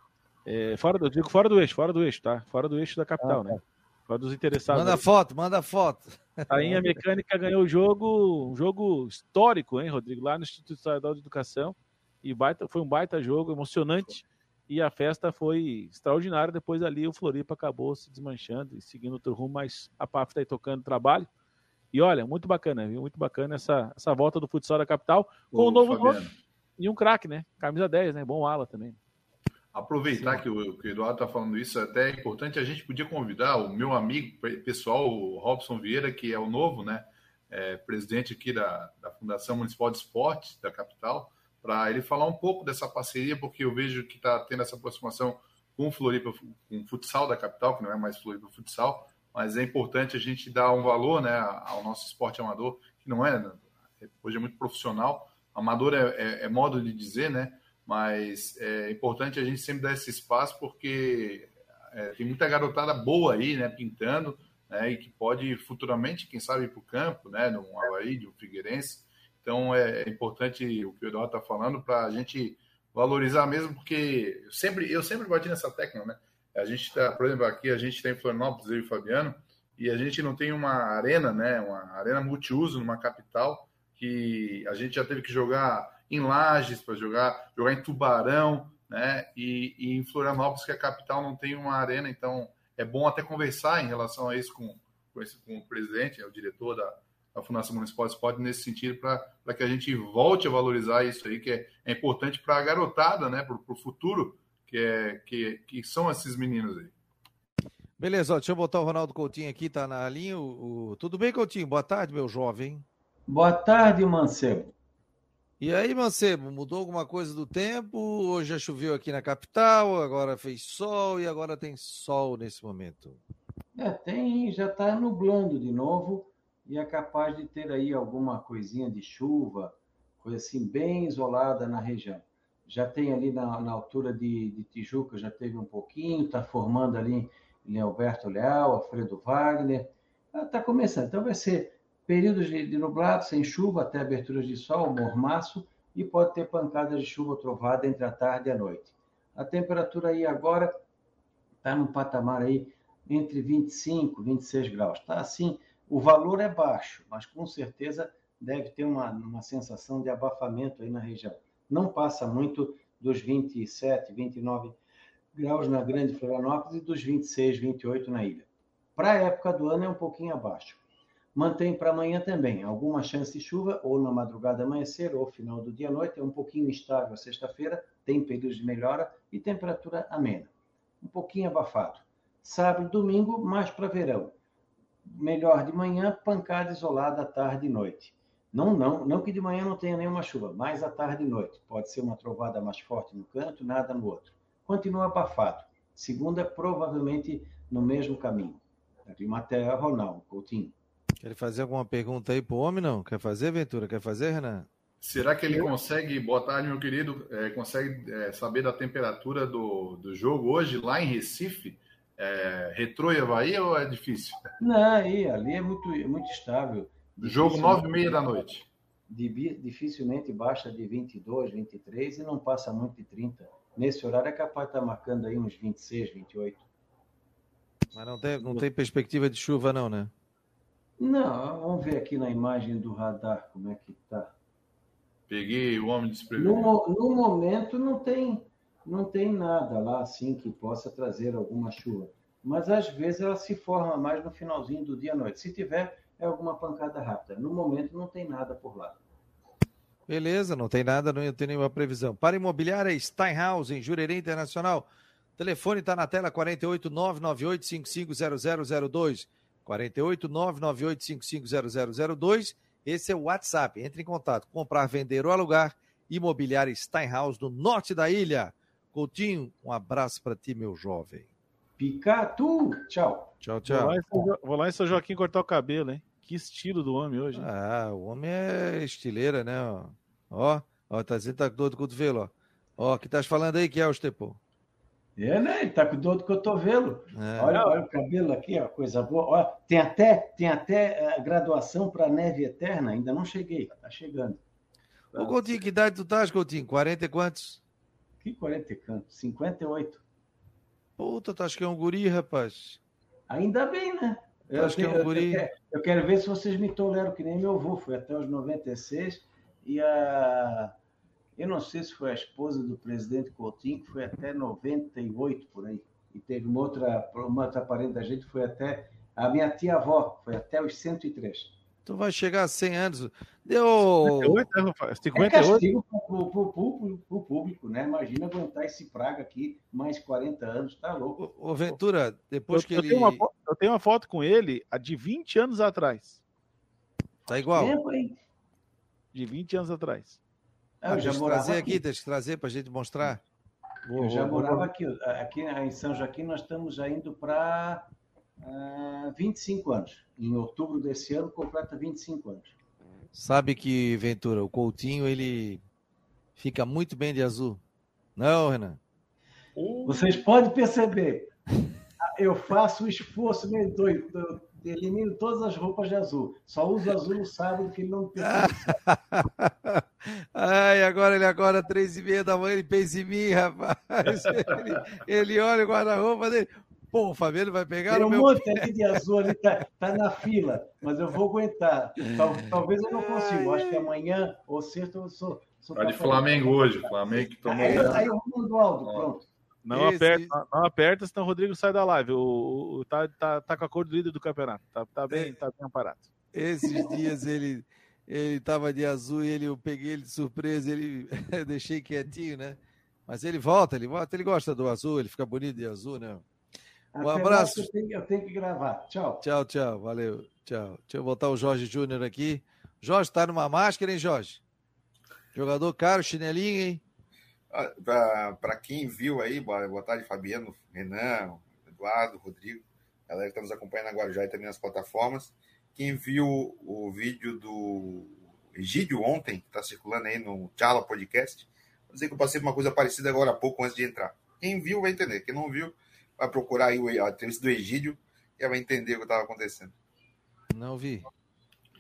É, fora do, digo fora do eixo, fora do eixo, tá? Fora do eixo da capital, ah, né? Tá. Fora dos interessados. Manda aí. foto, manda foto. A tainha mecânica ganhou o jogo, um jogo histórico, hein, Rodrigo? Lá no Instituto Estadual de Educação. E baita, foi um baita jogo, emocionante e a festa foi extraordinária. Depois ali o Floripa acabou se desmanchando e seguindo outro rumo, mas a PAF está aí tocando trabalho. E olha, muito bacana, viu? Muito bacana essa, essa volta do futsal da capital com o um novo nome e um craque, né? Camisa 10, né? Bom ala também. Aproveitar que o, que o Eduardo está falando isso, até é importante, a gente podia convidar o meu amigo pessoal, o Robson Vieira, que é o novo, né? É, presidente aqui da, da Fundação Municipal de Esportes da capital, para ele falar um pouco dessa parceria, porque eu vejo que está tendo essa aproximação com o Floripa, com o futsal da capital, que não é mais Floripa Futsal, mas é importante a gente dar um valor né, ao nosso esporte amador, que não é, hoje é muito profissional, amador é, é, é modo de dizer, né? Mas é importante a gente sempre dar esse espaço, porque é, tem muita garotada boa aí, né, pintando, né, e que pode futuramente, quem sabe, ir para o campo, né, no Havaí, um Figueirense, então é, é importante o que o Eduardo está falando para a gente valorizar mesmo, porque eu sempre, eu sempre bati nessa técnica, né? A gente está, por exemplo, aqui a gente tem Florianópolis, eu e o Fabiano, e a gente não tem uma arena, né? Uma arena multiuso numa capital que a gente já teve que jogar em Lages para jogar, jogar em Tubarão, né? E, e, em Florianópolis, que é a capital, não tem uma arena, então é bom até conversar em relação a isso com, com, esse, com o presidente, é o diretor da, a Fundação Municipal de Esporte nesse sentido, para que a gente volte a valorizar isso aí, que é, é importante para a garotada, né, para o futuro, que, é, que, que são esses meninos aí. Beleza, ó, deixa eu botar o Ronaldo Coutinho aqui, tá na linha. O, o... Tudo bem, Coutinho? Boa tarde, meu jovem. Boa tarde, Mancebo. E aí, Mancebo, mudou alguma coisa do tempo? Hoje já choveu aqui na capital, agora fez sol e agora tem sol nesse momento. É, tem, já está nublando de novo e é capaz de ter aí alguma coisinha de chuva, coisa assim bem isolada na região. Já tem ali na, na altura de, de, Tijuca, já teve um pouquinho, está formando ali em Alberto Leal, Alfredo Wagner, está começando. Então vai ser períodos de, de nublado, sem chuva, até aberturas de sol, mormaço, e pode ter pancadas de chuva trovada entre a tarde e a noite. A temperatura aí agora está num patamar aí entre 25 e 26 graus. Está assim, o valor é baixo, mas com certeza deve ter uma, uma sensação de abafamento aí na região. Não passa muito dos 27, 29 graus na Grande Florianópolis e dos 26, 28 na ilha. Para a época do ano é um pouquinho abaixo. Mantém para amanhã também alguma chance de chuva, ou na madrugada amanhecer, ou final do dia à noite. É um pouquinho instável sexta-feira, tem períodos de melhora e temperatura amena. Um pouquinho abafado. Sábado e domingo, mais para verão. Melhor de manhã, pancada isolada à tarde e noite. Não, não, não que de manhã não tenha nenhuma chuva, mais à tarde e noite. Pode ser uma trovada mais forte no canto, nada no outro. Continua abafado. Segunda, provavelmente no mesmo caminho. Matéria Ronaldo Coutinho. Quer fazer alguma pergunta aí pro homem, não? Quer fazer, Ventura? Quer fazer, Renan? Será que ele consegue, boa tarde, meu querido, é, consegue é, saber da temperatura do, do jogo hoje lá em Recife? É, retrô e Havaí ou é difícil? Não, aí, ali é muito, é muito estável. Jogo nove e meia da noite. Dificilmente baixa de 22, 23 e não passa muito de 30. Nesse horário é capaz de estar marcando aí uns 26, 28. Mas não tem, não tem perspectiva de chuva não, né? Não, vamos ver aqui na imagem do radar como é que tá. Peguei o homem desprevenido. No, no momento não tem, não tem nada lá assim que possa trazer alguma chuva. Mas às vezes ela se forma mais no finalzinho do dia à noite. Se tiver, é alguma pancada rápida. No momento não tem nada por lá. Beleza, não tem nada, não tem nenhuma previsão. Para imobiliária Steinhaus, em Jurerê Internacional. O telefone está na tela 48 998 48 998 Esse é o WhatsApp. Entre em contato. Comprar, vender ou alugar. Imobiliária Steinhaus, no norte da ilha. Coutinho, um abraço para ti, meu jovem. Picatu! Tchau. Tchau, tchau. Vou lá, jo... Vou lá em São Joaquim cortar o cabelo, hein? Que estilo do homem hoje. Hein? Ah, o homem é estileira, né? Ó, ó, tá dizendo que tá com dor do cotovelo, ó. Ó, o que estás falando aí, que é o Estepô? É, né? Ele tá com dor do cotovelo. É. Olha, olha o cabelo aqui, ó, coisa boa. Olha, tem até, tem até a graduação para neve eterna, ainda não cheguei, tá chegando. Ô, Coutinho, que idade tu estás, Coutinho? 40 e quantos? Que 40 e quantos? 58. Puta, tu acha que é um guri, rapaz? Ainda bem, né? Eu acho que é um guri. Eu quero, eu quero ver se vocês me toleram, que nem meu avô, foi até os 96, e a eu não sei se foi a esposa do presidente Coutinho, que foi até 98 por aí. E teve uma outra, uma outra parente da gente, foi até. A minha tia-avó, foi até os 103. Tu vai chegar a 100 anos. Deu. 58, 58? É castigo para o público, né? Imagina aguentar esse praga aqui mais 40 anos, tá louco. Ô, Ventura, depois eu, que eu ele. Tenho uma, eu tenho uma foto com ele de 20 anos atrás. Tá igual? Tempo, hein? De 20 anos atrás. Ah, eu já morava trazer aqui, aqui deixa eu trazer para a gente mostrar. Eu já morava aqui. Aqui em São Joaquim nós estamos já indo para uh, 25 anos. Em outubro desse ano completa 25 anos. Sabe que, Ventura, o Coutinho ele fica muito bem de azul. Não, Renan? Vocês podem perceber. Eu faço o esforço, meio doido elimino todas as roupas de azul. Só uso azul no sábado, que ele não Ai, agora ele agora, três e meia da manhã, ele pensa em mim, rapaz. Ele, ele olha o guarda-roupa dele. Pô, o Fabiano vai pegar Tem um meu... monte ali de azul ali, tá, tá na fila, mas eu vou aguentar. Tal, talvez eu não consiga. Acho que amanhã ou sexta eu sou. sou tá de Flamengo hoje, Flamengo que tomou. Aí, aí eu mando Aldo, pronto. Não Esse... aperta, não aperta, senão o Rodrigo sai da live. O, o, tá, tá, tá com a cor do líder do campeonato. Tá, tá, bem, tá bem parado. esses dias ele ele tava de azul e ele, eu peguei ele de surpresa, ele deixei quietinho, né? Mas ele volta, ele volta, ele gosta do azul, ele fica bonito de azul, né? Um Até abraço. Eu tenho, eu tenho que gravar. Tchau. Tchau, tchau, valeu, tchau. Deixa eu botar o Jorge Júnior aqui. Jorge, tá numa máscara, hein, Jorge? Jogador caro, chinelinho, hein? Para quem viu aí, boa, boa tarde, Fabiano, Renan, Eduardo, Rodrigo, galera que está nos acompanhando na Guarujá e também nas plataformas. Quem viu o vídeo do Egídio ontem, que está circulando aí no Tchala Podcast, vou dizer que eu passei por uma coisa parecida agora há pouco, antes de entrar. Quem viu vai entender. Quem não viu, vai procurar aí a entrevista do Egídio e vai entender o que estava acontecendo. Não vi.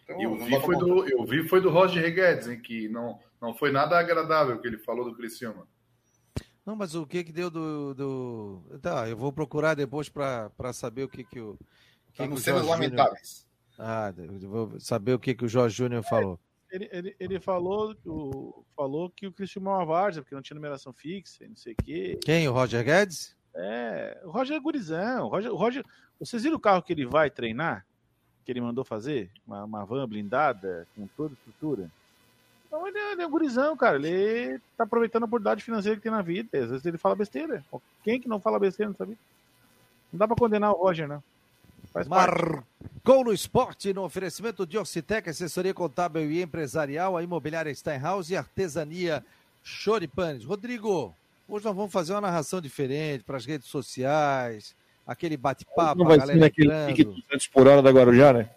Então, Eu não vi, foi do, eu vi foi do Roger Guedes, hein, que não, não foi nada agradável o que ele falou do Criciúma. Não, mas o que que deu do... do... Tá, eu vou procurar depois para saber o que que o... que Tá que nos o cenas Jorge Júnior- lamentáveis. Ah, eu vou saber o que que o Jorge Júnior falou. Ele, ele, ele falou, que o, falou que o Cristiano é uma várzea, porque não tinha numeração fixa e não sei o quê. Quem? O Roger Guedes? É, o Roger é gurizão. O Roger, o Roger, vocês viram o carro que ele vai treinar? Que ele mandou fazer? Uma, uma van blindada, com toda a estrutura? Então ele é, ele é um gurizão, cara. Ele tá aproveitando a oportunidade financeira que tem na vida. Às vezes ele fala besteira. Quem que não fala besteira nessa vida? Não dá pra condenar o Roger, não. Faz parte. Marcou no esporte, no oferecimento de Orcitec, assessoria contábil e empresarial, a imobiliária Steinhaus e artesania Choripanes. Rodrigo, hoje nós vamos fazer uma narração diferente para as redes sociais, aquele bate-papo, Não a vai ser galera naquele entrando. pique 200 por hora da Guarujá, né?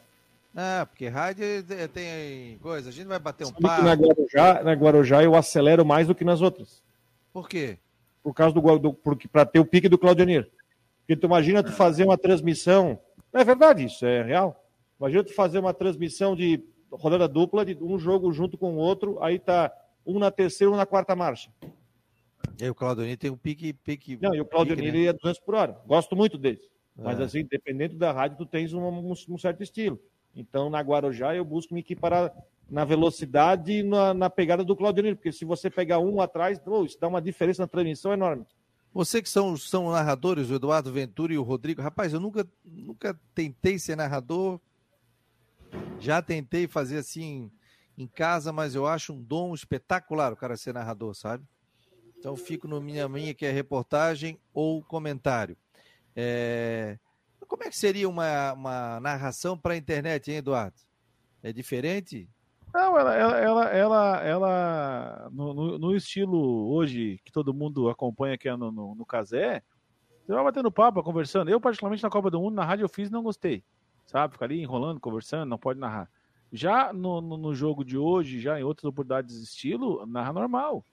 Ah, porque rádio eh, tem coisa, a gente vai bater um Sabe papo. na Guarujá, na Guarujá eu acelero mais do que nas outras. Por quê? Por causa do, do porque para ter o pique do Claudionir. Porque tu imagina tu fazer uma transmissão, não é verdade isso, é real. Imagina tu fazer uma transmissão de rodada dupla de um jogo junto com o outro, aí tá um na terceira, um na quarta marcha. E aí, o Claudionir tem um pique, pique. Não, e o Claudionir pique, né? ele é 200 por hora. Gosto muito dele. Mas É. assim, dependendo da rádio, tu tens um- um certo estilo. Então, na Guarujá, eu busco me equiparar na velocidade e na, na pegada do Claudionir, porque se você pegar um atrás, oh, isso dá uma diferença na transmissão enorme. Você que são, são narradores, o Eduardo Ventura e o Rodrigo. Rapaz, eu nunca, nunca tentei ser narrador. Já tentei fazer assim em casa, mas eu acho um dom espetacular o cara ser narrador, sabe? Então fico no minha minha que é reportagem ou comentário. É, Como é que seria uma, uma narração para a internet, hein, Eduardo? É diferente? Não, ela, ela, ela, ela, ela- no, no- estilo hoje que todo mundo acompanha aqui no, no, no Casé, você vai batendo papo, conversando. Eu, particularmente, na Copa do Mundo, na rádio eu fiz e não gostei. Sabe? Ficar ali enrolando, conversando, não pode narrar. Já no, no, no jogo de hoje, já em outras oportunidades de estilo, narra normal.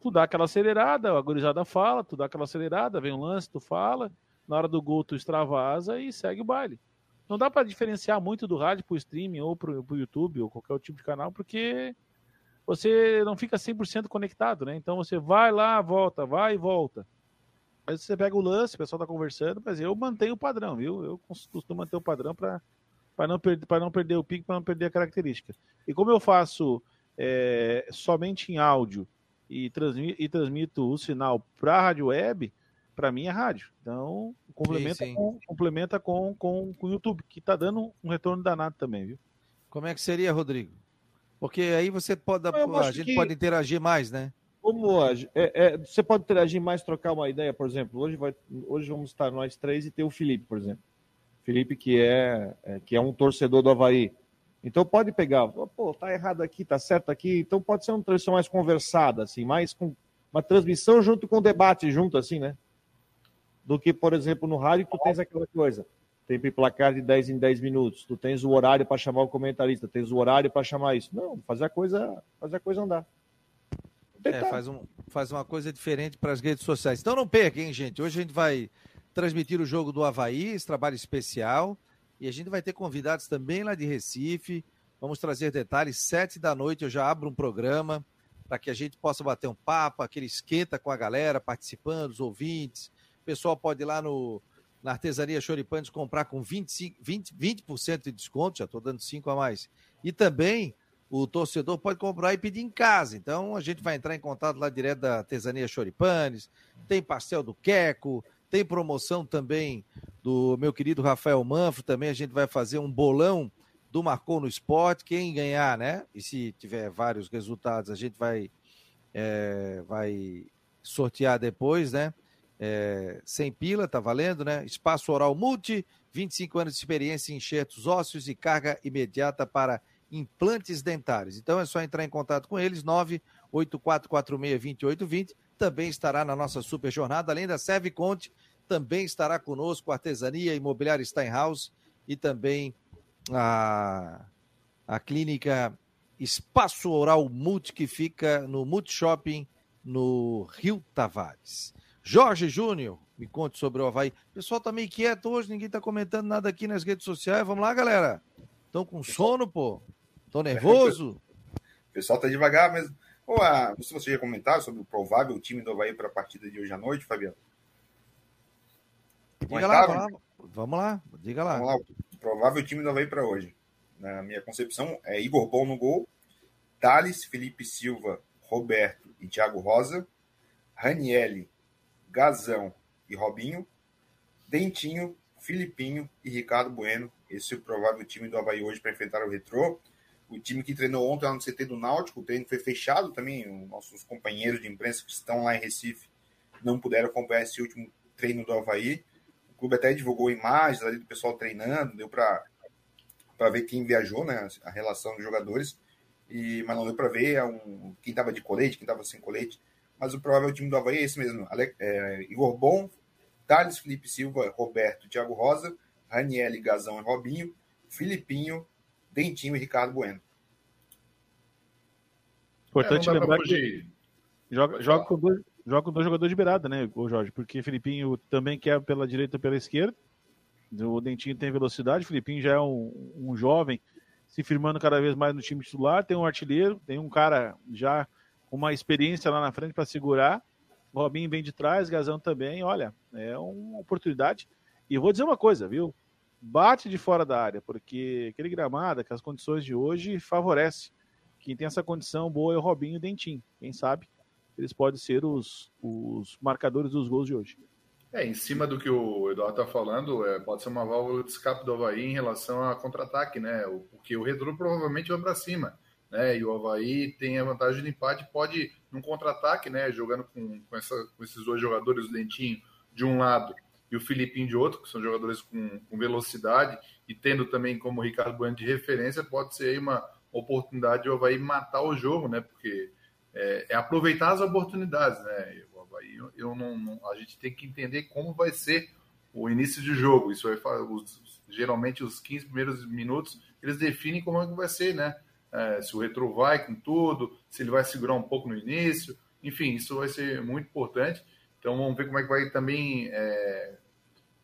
Tu dá aquela acelerada, a gurizada fala, tu dá aquela acelerada, vem um lance, tu fala, na hora do gol tu extravasa e segue o baile. Não dá para diferenciar muito do rádio pro streaming ou pro, pro YouTube ou qualquer outro tipo de canal, porque você não fica 100% conectado, né? Então você vai lá, volta, vai e volta. Aí você pega o lance, o pessoal tá conversando, mas eu mantenho o padrão, viu? Eu cos- costumo manter o padrão para não, per não perder o pique, para não perder a característica. E como eu faço é, somente em áudio e, transmi e transmito o sinal para a rádio web, para mim é rádio. Então, complementa, Sim, sim. Com, complementa com, com, com o YouTube, que tá dando um retorno danado também, viu? Como é que seria, Rodrigo? Porque aí você pode, Eu a gente que- pode interagir mais, né? Como a- é, é, você pode interagir mais, trocar uma ideia, por exemplo. Hoje, vai, hoje vamos estar nós três e ter o Felipe, por exemplo. Felipe, que é, é, que é um torcedor do Havaí. Então pode pegar, pô, tá errado aqui, tá certo aqui. Então pode ser uma transmissão mais conversada, assim, mais com uma transmissão junto com o debate, junto, assim, né? Do que, por exemplo, no rádio, tu tens aquela coisa. Tem placar de 10 em 10 minutos. Tu tens o horário para chamar o comentarista, tens o horário para chamar isso. Não, fazer a coisa, fazer a coisa andar. É, faz, um, faz uma coisa diferente para as redes sociais. Então não perca, hein, gente? Hoje a gente vai transmitir o jogo do Havaí, esse trabalho especial. E a gente vai ter convidados também lá de Recife. Vamos trazer detalhes. Sete da noite eu já abro um programa para que a gente possa bater um papo, aquele esquenta com a galera, participando, os ouvintes. O pessoal pode ir lá no, na Artesania Choripanes comprar com 25, 20%, 20 de desconto, já estou dando 5 a mais. E também o torcedor pode comprar e pedir em casa. Então a gente vai entrar em contato lá direto da Artesania Choripanes, tem pastel do Queco, tem promoção também do meu querido Rafael Manfro, também a gente vai fazer um bolão do Marcou no Esporte. Quem ganhar, né? E se tiver vários resultados, a gente vai, é, vai sortear depois, né? É, sem pila, tá valendo, né? Espaço Oral Multi, 25 anos de experiência em enxertos ósseos e carga imediata para implantes dentários. Então é só entrar em contato com eles, 984462820. Também estará na nossa super jornada, além da Serve Conte, também estará conosco Artesania Imobiliária Steinhaus e também a, a clínica Espaço Oral Multi, que fica no Multi Shopping, no Rio Tavares. Jorge Júnior, me conte sobre o Havaí. O pessoal tá meio quieto hoje, ninguém tá comentando nada aqui nas redes sociais. Vamos lá, galera. Estão com sono, pô? Estão nervoso? O pessoal tá devagar, mas. Pô, se você já comentaram sobre o provável time do Havaí para a partida de hoje à noite, Fabiano? Diga lá, vamos lá, vamos lá, diga lá. Vamos lá, o provável time do Havaí para hoje. Na minha concepção, é Igor Bom no gol, Thales, Felipe Silva, Roberto e Thiago Rosa, Ranielli, Gazão e Robinho, Dentinho, Filipinho e Ricardo Bueno. Esse é o provável time do Havaí hoje para enfrentar o Retrô. O time que treinou ontem lá no CT do Náutico, o treino foi fechado também. Os nossos companheiros de imprensa que estão lá em Recife não puderam acompanhar esse último treino do Havaí. O clube até divulgou imagens ali do pessoal treinando, deu para ver quem viajou, né, a relação dos jogadores, e, mas não deu para ver um, quem estava de colete, quem estava sem colete. Mas o provável time do Havaí é esse mesmo: Ale, é, Igor Bom, Thales Felipe Silva, Roberto, Thiago Rosa, Raniel, Gazão e Robinho, Filipinho, Dentinho e Ricardo Bueno. Importante é, lembrar que joga, joga, com dois, joga com dois jogadores de beirada, né, o Jorge? Porque Filipinho também quer pela direita e pela esquerda. O Dentinho tem velocidade, o Filipinho já é um, um jovem se firmando cada vez mais no time titular. Tem um artilheiro, tem um cara já uma experiência lá na frente para segurar. O Robinho vem de trás, Gazão também. Olha, é uma oportunidade. E vou dizer uma coisa, viu? Bate de fora da área, porque aquele gramado, que as condições de hoje favorece. Quem tem essa condição boa é o Robinho e o Dentinho. Quem sabe eles podem ser os, os marcadores dos gols de hoje. É, em cima do que o Eduardo está falando, é, pode ser uma válvula de escape do Havaí em relação a contra-ataque, né? Porque o Redro provavelmente vai para cima, né? E o Havaí tem a vantagem de empate, pode, num contra-ataque, né? Jogando com, com, essa, com esses dois jogadores, o Dentinho de um lado e o Filipinho de outro, que são jogadores com, com velocidade, e tendo também como Ricardo Bueno de referência, pode ser uma oportunidade de o Havaí matar o jogo, né? Porque é, é aproveitar as oportunidades, né? O Havaí, eu, eu não, não, a gente tem que entender como vai ser o início de jogo. Isso vai os, geralmente os 15 primeiros minutos eles definem como é que vai ser, né? É, se o retro vai com tudo, se ele vai segurar um pouco no início, enfim, isso vai ser muito importante. Então vamos ver como é que vai também é,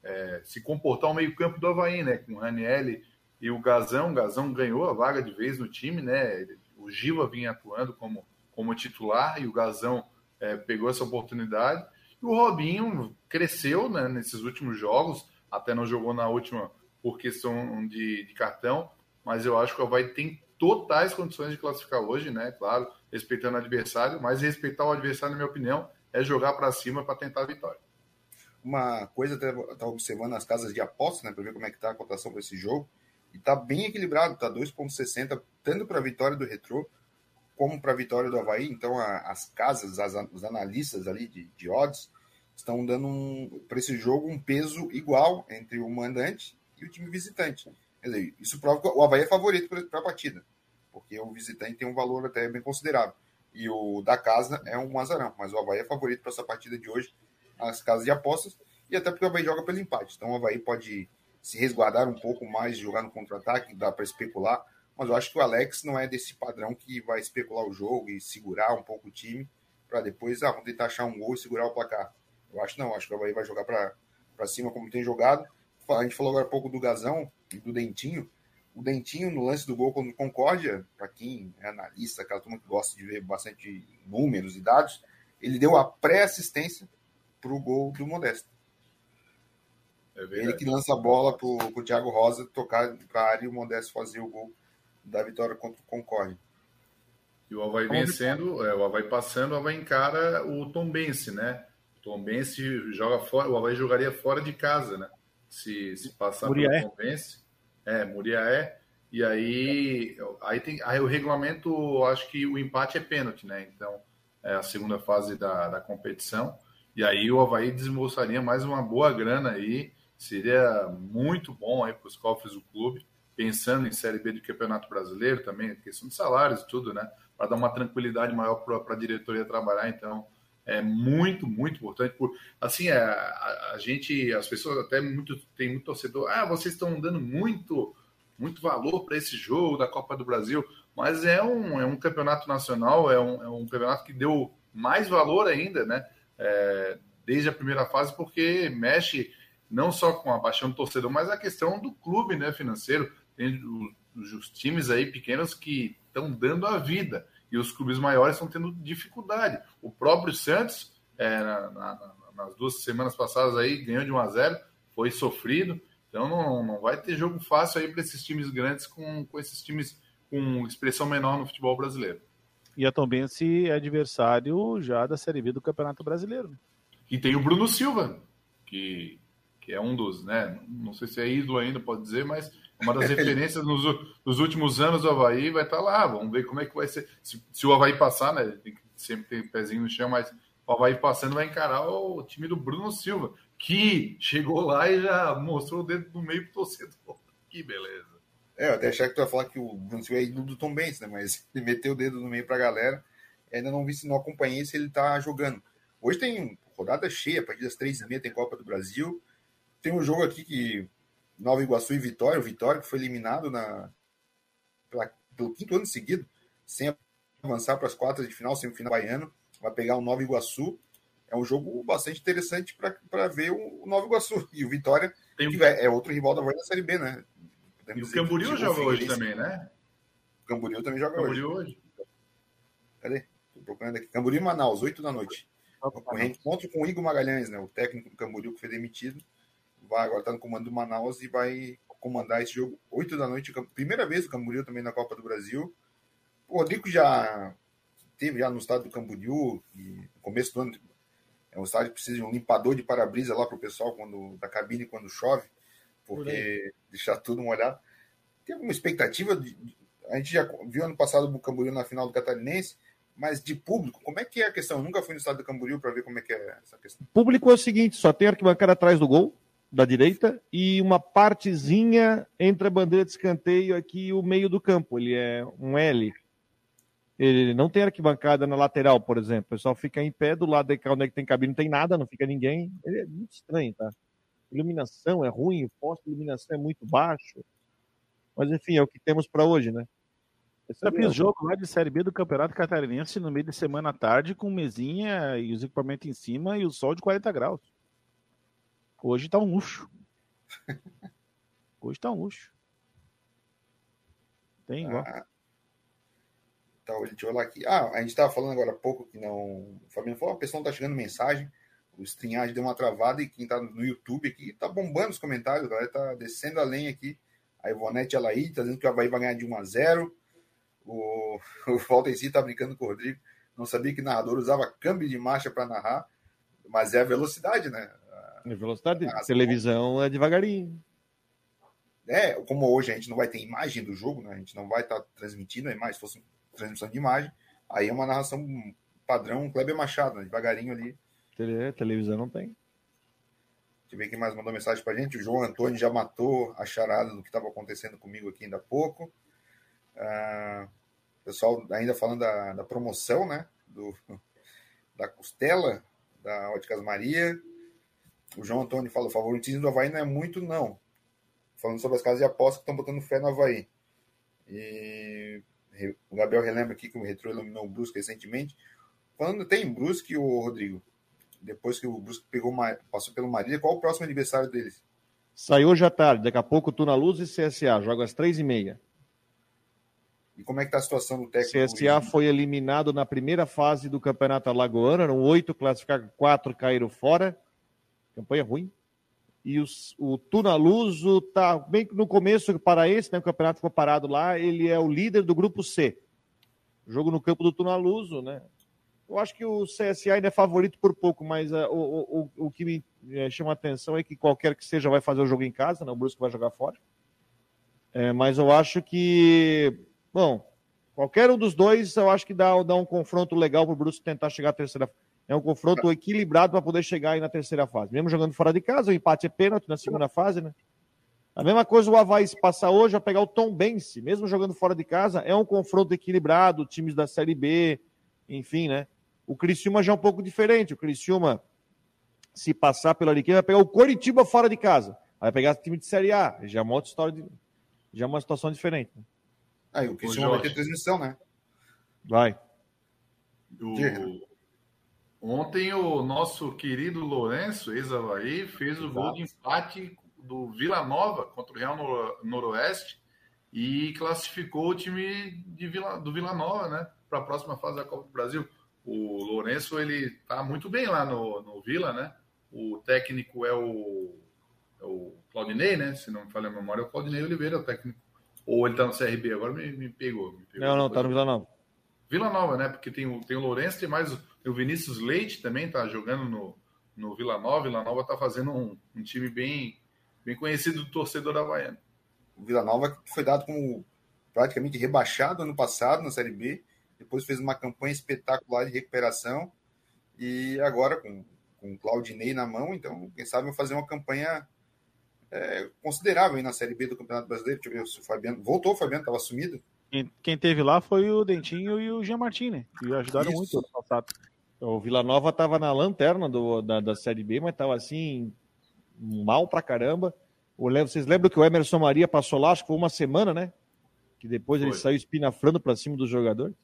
é, se comportar o meio-campo do Havaí, né? Com o Ranielli e o Gazão. O Gazão ganhou a vaga de vez no time, né? O Giva vinha atuando como como titular e o Gazão é, pegou essa oportunidade. E o Robinho cresceu né, nesses últimos jogos, até não jogou na última por questão de, de cartão, mas eu acho que o Havaí tem totais condições de classificar hoje, né? Claro, respeitando o adversário, mas respeitar o adversário, na minha opinião, é jogar para cima para tentar a vitória. Uma coisa, tá observando as casas de aposta, né, para ver como é que tá a cotação para esse jogo, e tá bem equilibrado, tá 2.60 tanto para a vitória do Retrô como para a vitória do Havaí. Então, a, as casas, as, os analistas ali de, de odds estão dando um, para esse jogo um peso igual entre o mandante e o time visitante. Quer dizer, isso prova que o Havaí é favorito para a partida, porque o visitante tem um valor até bem considerável. E o da casa é um azarão, mas o Havaí é favorito para essa partida de hoje, as casas de apostas, e até porque o Havaí joga pelo empate. Então o Havaí pode se resguardar um pouco mais, jogar no contra-ataque, dá para especular mas eu acho que o Alex não é desse padrão que vai especular o jogo e segurar um pouco o time para depois, ah, tentar achar um gol e segurar o placar. Eu acho não, acho que o Havaí vai jogar para cima como tem jogado. A gente falou agora pouco do Gazão e do Dentinho. O Dentinho, no lance do gol contra o Concórdia, para quem é analista, aquela turma que gosta de ver bastante números e dados, ele deu a pré-assistência para o gol do Modesto. É ele que lança a bola para o Thiago Rosa tocar para a área e o Modesto fazer o gol da vitória contra o Concorde. E o Havaí vencendo, é, o Havaí passando, o Havaí encara o Tombense, né? O Tombense joga fora, o Havaí jogaria fora de casa, né? Se, se passar Muriaé. pelo Tombense. É, Muriaé. E aí, aí, tem, aí o regulamento, acho que o empate é pênalti, né? Então, é a segunda fase da, da competição. E aí o Havaí desembolsaria mais uma boa grana aí. Seria muito bom aí para os cofres do clube, pensando em Série B do Campeonato Brasileiro também, questão de salários e tudo, né? Para dar uma tranquilidade maior para a diretoria trabalhar. Então, é muito, muito importante. Por, assim, é, a, a, gente, as pessoas até muito, tem muito torcedor, ah, vocês estão dando muito, muito valor para esse jogo da Copa do Brasil, mas é um, é um campeonato nacional, é um, é um campeonato que deu mais valor ainda, né? É, desde a primeira fase, porque mexe não só com a paixão do torcedor, mas a questão do clube, né, financeiro. Tem os, os times aí pequenos que estão dando a vida e os clubes maiores estão tendo dificuldade. O próprio Santos, é, na, na, nas duas semanas passadas aí, ganhou de 1 a 0 foi sofrido. Então não, não vai ter jogo fácil aí para esses times grandes com, com esses times com expressão menor no futebol brasileiro. E a Tombense é adversário já da Série B do Campeonato Brasileiro. Né? E tem o Bruno Silva, que, que é um dos, né? Não sei se é ídolo ainda, pode dizer, mas uma das referências nos, nos, últimos anos do Havaí vai estar lá. Vamos ver como é que vai ser. Se, se o Havaí passar, né? Tem que sempre ter pezinho no chão, mas o Havaí passando vai encarar o time do Bruno Silva, que chegou lá e já mostrou o dedo no meio pro torcedor. Que beleza. É, eu até achei que tu ia falar que o Bruno Silva é ídolo do Tom Benz, né? Mas ele meteu o dedo no meio pra galera. Ainda não vi se não acompanhei se ele tá jogando. Hoje tem rodada cheia, a partir das três e meia tem Copa do Brasil. Tem um jogo aqui que Nova Iguaçu e Vitória, o Vitória que foi eliminado na, pela, pelo quinto ano seguido, sem avançar para as quartas de final, semifinal baiano, vai pegar o Nova Iguaçu. É um jogo bastante interessante para ver o, o Nova Iguaçu. E o Vitória, Tem... que é, é outro rival da da Série B, né? Podemos e o Camboriú joga hoje também, né? O Camboriú também joga hoje. hoje. Cadê? Estou procurando aqui. Camboriú e Manaus, 8 da noite. Reencontro com o Igor Magalhães, né? O técnico do Camboriú que foi demitido vai agora está no comando do Manaus e vai comandar esse jogo 8 da noite. Primeira vez o Camboriú também na Copa do Brasil. O Rodrigo já teve já no estado do Camboriú, no começo do ano, é um estádio que precisa de um limpador de para-brisa lá para o pessoal quando, da cabine quando chove, porque deixar tudo molhado. Tem alguma expectativa? De, a gente já viu ano passado o Camboriú na final do Catarinense, mas de público, como é que é a questão? Eu nunca fui no estado do Camboriú para ver como é que é essa questão. Público é o seguinte, só tem arquibancada atrás do gol, da direita e uma partezinha entre a bandeira de escanteio aqui e o meio do campo. Ele é um L. Ele não tem arquibancada na lateral, por exemplo. O pessoal fica em pé do lado de cá onde é que tem cabine, não tem nada, não fica ninguém. Ele é muito estranho, tá? iluminação é ruim, o posto de iluminação é muito baixo. Mas enfim, é o que temos para hoje, né? Esse Eu fiz jogo lá de Série B do Campeonato Catarinense no meio de semana à tarde, com mesinha e os equipamentos em cima e o sol de 40 graus. Hoje tá um luxo. Hoje tá um luxo. Tem igual. Ah, tá, deixa eu olhar aqui. Ah, a gente tava falando agora há pouco que não. O Fabiano falou: a pessoa não tá chegando mensagem. O estrinhagem deu uma travada e quem tá no YouTube aqui tá bombando os comentários. A galera tá descendo a lenha aqui. A Ivonete Alaí tá dizendo que o Havaí vai ganhar de 1 a 0 O, o Walter si tá brincando com o Rodrigo. Não sabia que narrador usava câmbio de marcha para narrar, mas é a velocidade, né? Velocidade de televisão é devagarinho. É, como hoje a gente não vai ter imagem do jogo, né? A gente não vai estar tá transmitindo a imagem, se fosse transmissão de imagem, aí é uma narração padrão Kleber Machado, né? devagarinho ali. Tele, televisão não tem. Deixa eu ver quem mais mandou mensagem pra gente. O João Antônio já matou a charada do que estava acontecendo comigo aqui ainda há pouco. Ah, pessoal ainda falando da, da promoção, né? Do, da costela da Óticas Maria. O João Antônio fala: o favoritismo do Havaí não é muito, não. Falando sobre as casas de aposta que estão botando fé no Havaí. E o Gabriel relembra aqui que o Retro eliminou o Brusque recentemente. Falando tem em Brusque, o Rodrigo, depois que o Brusque pegou, passou pelo Marília, qual o próximo aniversário deles? Saiu hoje à tarde, daqui a pouco Tuna Luz e CSA, joga às três e meia. E como é que está a situação do técnico? CSA foi eliminado na primeira fase do Campeonato Alagoano, eram oito classificados, quatro caíram fora. Campanha ruim. E os, o Tunaluso está bem no começo para esse, né? O campeonato ficou parado lá. Ele é o líder do grupo C. Jogo no campo do Tunaluso, né? Eu acho que o CSA ainda é favorito por pouco, mas uh, o, o, o que me uh, chama a atenção é que qualquer que seja vai fazer o jogo em casa, né? O Brusque vai jogar fora. É, mas eu acho que, bom, qualquer um dos dois, eu acho que dá, dá um confronto legal para o Brusque tentar chegar à terceira É um confronto equilibrado para poder chegar aí na terceira fase. Mesmo jogando fora de casa, o empate é pênalti na segunda fase, né? A mesma coisa o Havaí se passar hoje a pegar o Tom Bense, mesmo jogando fora de casa, é um confronto equilibrado, times da Série B, enfim, né? O Criciúma já é um pouco diferente. O Criciúma, se passar pela Ariqueira, vai pegar o Coritiba fora de casa. Vai pegar time de Série A. Já é uma outra história, de... já é uma situação diferente. Né? Aí o Criciúma vai ter transmissão, né? Vai. O... Ontem o nosso querido Lourenço, ex-Havaí, fez o Exato. gol de empate do Vila Nova contra o Real Noroeste e classificou o time Vila, do Vila Nova, né, para a próxima fase da Copa do Brasil. O Lourenço ele tá muito bem lá no, no Vila, né? O técnico é o, é o Claudinei, né? Se não me falha a memória, é o Claudinei Oliveira, o técnico. Ou ele tá no CRB, agora me, me, pegou, me pegou. Não, não, tá no Vila Nova. Vila Nova, né? Porque tem o, tem o Lourenço, tem mais tem o Vinícius Leite também, tá jogando no, no Vila Nova. Vila Nova tá fazendo um, um time bem, bem conhecido do torcedor havaiano. O Vila Nova foi dado como praticamente rebaixado ano passado na Série B, depois fez uma campanha espetacular de recuperação e agora com, com o Claudinei na mão, então quem sabe fazer uma campanha é, considerável na Série B do Campeonato Brasileiro. Deixa eu ver se o Fabiano. Voltou, o Fabiano estava sumido. Quem, quem teve lá foi o Dentinho e o Jean Martin, né? Que ajudaram Isso. muito ano passado. O Vila Nova estava na lanterna do, da, da Série B, mas estava assim, mal pra caramba. Vocês lembram que o Emerson Maria passou lá, acho que foi uma semana, né? Que depois foi. ele saiu espinafrando para cima dos jogadores.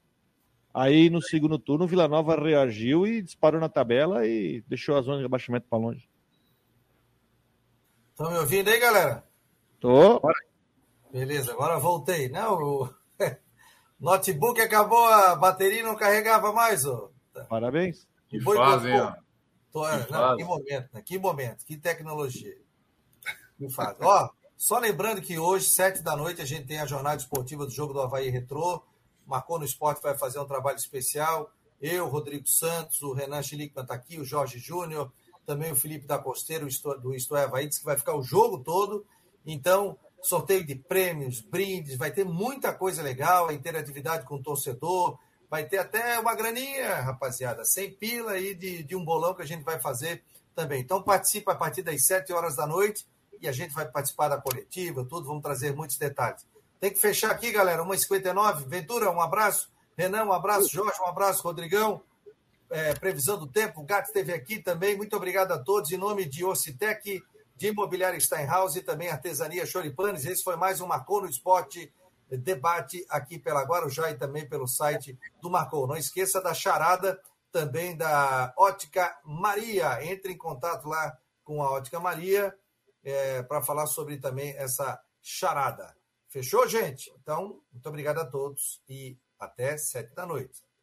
Aí no segundo turno, o Vila Nova reagiu e disparou na tabela e deixou a zona de abaixamento para longe. Estão me ouvindo aí, galera? Tô. Beleza, agora voltei. Não, o notebook acabou, a bateria não carregava mais. Ó. Parabéns. Que fazem, ó. Tô, que, não, que momento, né? que momento, que tecnologia. Que faz. Ó, só lembrando que hoje, sete da noite, a gente tem a jornada esportiva do jogo do Havaí Retrô. Marcou no Esporte vai fazer um trabalho especial. Eu, Rodrigo Santos, o Renan Schlickman está aqui, o Jorge Júnior, também o Felipe da Costeira, do Isto é Havaí, disse que vai ficar o jogo todo. Então, sorteio de prêmios, brindes, vai ter muita coisa legal, a interatividade com o torcedor, vai ter até uma graninha, rapaziada, sem pila aí de, de um bolão que a gente vai fazer também. Então participa a partir das 7 horas da noite e a gente vai participar da coletiva, tudo, vamos trazer muitos detalhes. Tem que fechar aqui, galera, 1h59. Ventura, um abraço. Renan, um abraço. Jorge, um abraço. Rodrigão, é, previsão do tempo. O Gato esteve aqui também. Muito obrigado a todos. Em nome de Ocitec, de Imobiliária Steinhaus e também Artesania Choripanes. Esse foi mais um Marcou no Esporte debate aqui pela Guarujá e também pelo site do Marcou. Não esqueça da charada também da Ótica Maria. Entre em contato lá com a Ótica Maria é, para falar sobre também essa charada. Fechou, gente? Então, muito obrigado a todos e até sete da noite.